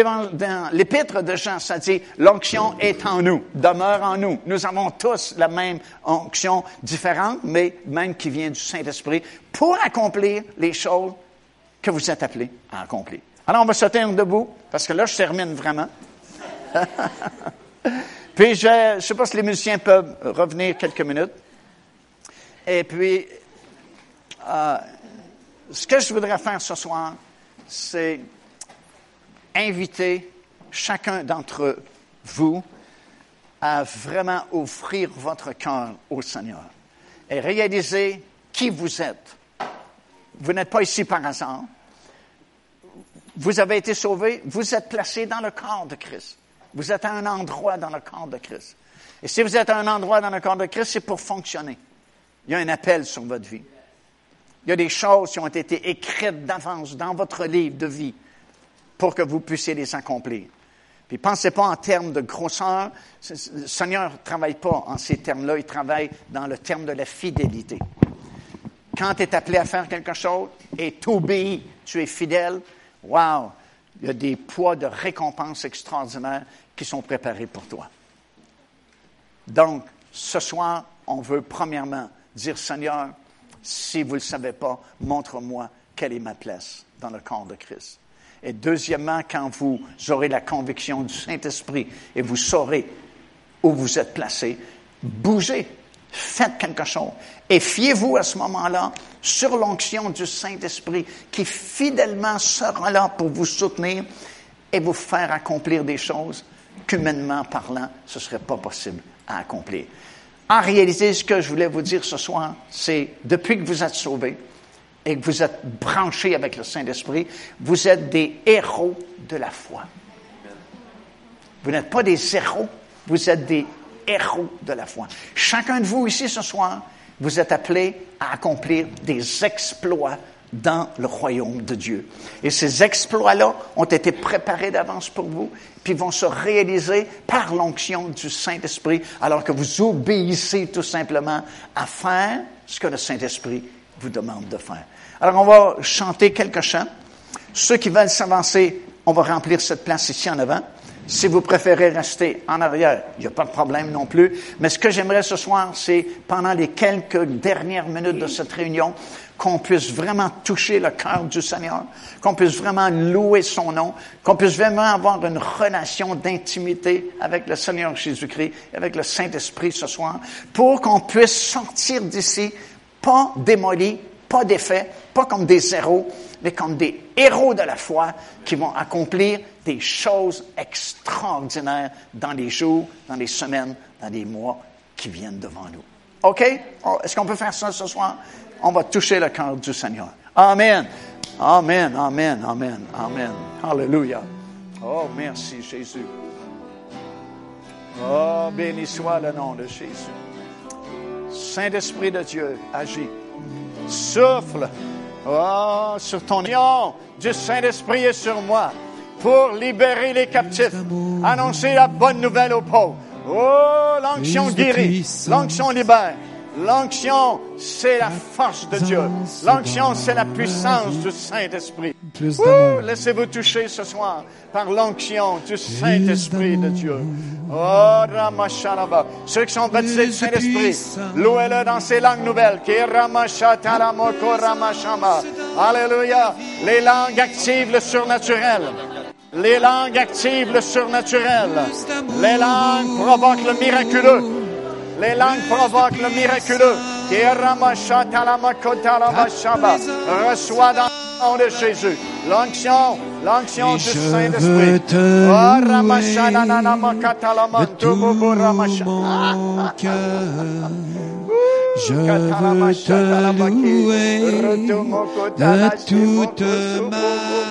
l'épître de Jean, ça dit, l'onction est en nous, demeure en nous. Nous avons tous la même onction différente, mais même qui vient du Saint-Esprit pour accomplir les choses que vous êtes appelés à accomplir. Alors, on va se tenir debout, parce que là, je termine vraiment. puis, je ne sais pas si les musiciens peuvent revenir quelques minutes. Et puis, euh, ce que je voudrais faire ce soir, c'est inviter chacun d'entre vous à vraiment offrir votre cœur au Seigneur et réaliser qui vous êtes. Vous n'êtes pas ici par hasard. Vous avez été sauvé, vous êtes placé dans le corps de Christ. Vous êtes à un endroit dans le corps de Christ. Et si vous êtes à un endroit dans le corps de Christ, c'est pour fonctionner. Il y a un appel sur votre vie. Il y a des choses qui ont été écrites d'avance dans votre livre de vie pour que vous puissiez les accomplir. Puis pensez pas en termes de grosseur. Le Seigneur ne travaille pas en ces termes-là, il travaille dans le terme de la fidélité. Quand tu es appelé à faire quelque chose et t'obéis tu es fidèle, wow, il y a des poids de récompense extraordinaires qui sont préparés pour toi. Donc, ce soir, on veut premièrement dire, Seigneur, si vous ne le savez pas, montre-moi quelle est ma place dans le corps de Christ. Et deuxièmement, quand vous aurez la conviction du Saint-Esprit et vous saurez où vous êtes placé, bougez, faites quelque chose. Et fiez-vous à ce moment-là sur l'onction du Saint-Esprit qui fidèlement sera là pour vous soutenir et vous faire accomplir des choses qu'humainement parlant, ce ne serait pas possible à accomplir. En réalité, ce que je voulais vous dire ce soir, c'est depuis que vous êtes sauvés et que vous êtes branchés avec le Saint-Esprit, vous êtes des héros de la foi. Vous n'êtes pas des héros, vous êtes des héros de la foi. Chacun de vous ici ce soir, vous êtes appelés à accomplir des exploits dans le royaume de Dieu. Et ces exploits-là ont été préparés d'avance pour vous, puis vont se réaliser par l'onction du Saint-Esprit, alors que vous obéissez tout simplement à faire ce que le Saint-Esprit vous demande de faire. Alors on va chanter quelques chants. Ceux qui veulent s'avancer, on va remplir cette place ici en avant. Si vous préférez rester en arrière, il n'y a pas de problème non plus. Mais ce que j'aimerais ce soir, c'est pendant les quelques dernières minutes de cette réunion, qu'on puisse vraiment toucher le cœur du Seigneur, qu'on puisse vraiment louer son nom, qu'on puisse vraiment avoir une relation d'intimité avec le Seigneur Jésus-Christ, avec le Saint-Esprit ce soir, pour qu'on puisse sortir d'ici, pas démoli, pas défait, pas comme des héros, mais comme des héros de la foi qui vont accomplir des choses extraordinaires dans les jours, dans les semaines, dans les mois qui viennent devant nous. OK? Est-ce qu'on peut faire ça ce soir? On va toucher le cœur du Seigneur. Amen. Amen, amen, amen, amen. Alléluia. Oh, merci Jésus. Oh, béni soit le nom de Jésus. Saint-Esprit de Dieu, agis. Souffle oh, sur ton union du Saint-Esprit et sur moi pour libérer les captifs, annoncer la bonne nouvelle aux pauvres. Oh, l'onction guérit, l'onction libère. L'onction, c'est la force de Dieu. L'onction, c'est la puissance du Saint-Esprit. Laissez-vous toucher ce soir par l'onction du Saint-Esprit de Dieu. Oh, Ramasharaba. Ceux qui sont baptisés du Saint-Esprit, louez-le dans ces langues nouvelles. Alléluia. Les langues activent le surnaturel. Les langues activent le surnaturel. Les langues provoquent le miraculeux. Les langues provoquent le miraculeux. Reçois dans le nom de Jésus l'onction, l'onction du Saint-Esprit. Je veux te louer de toute ma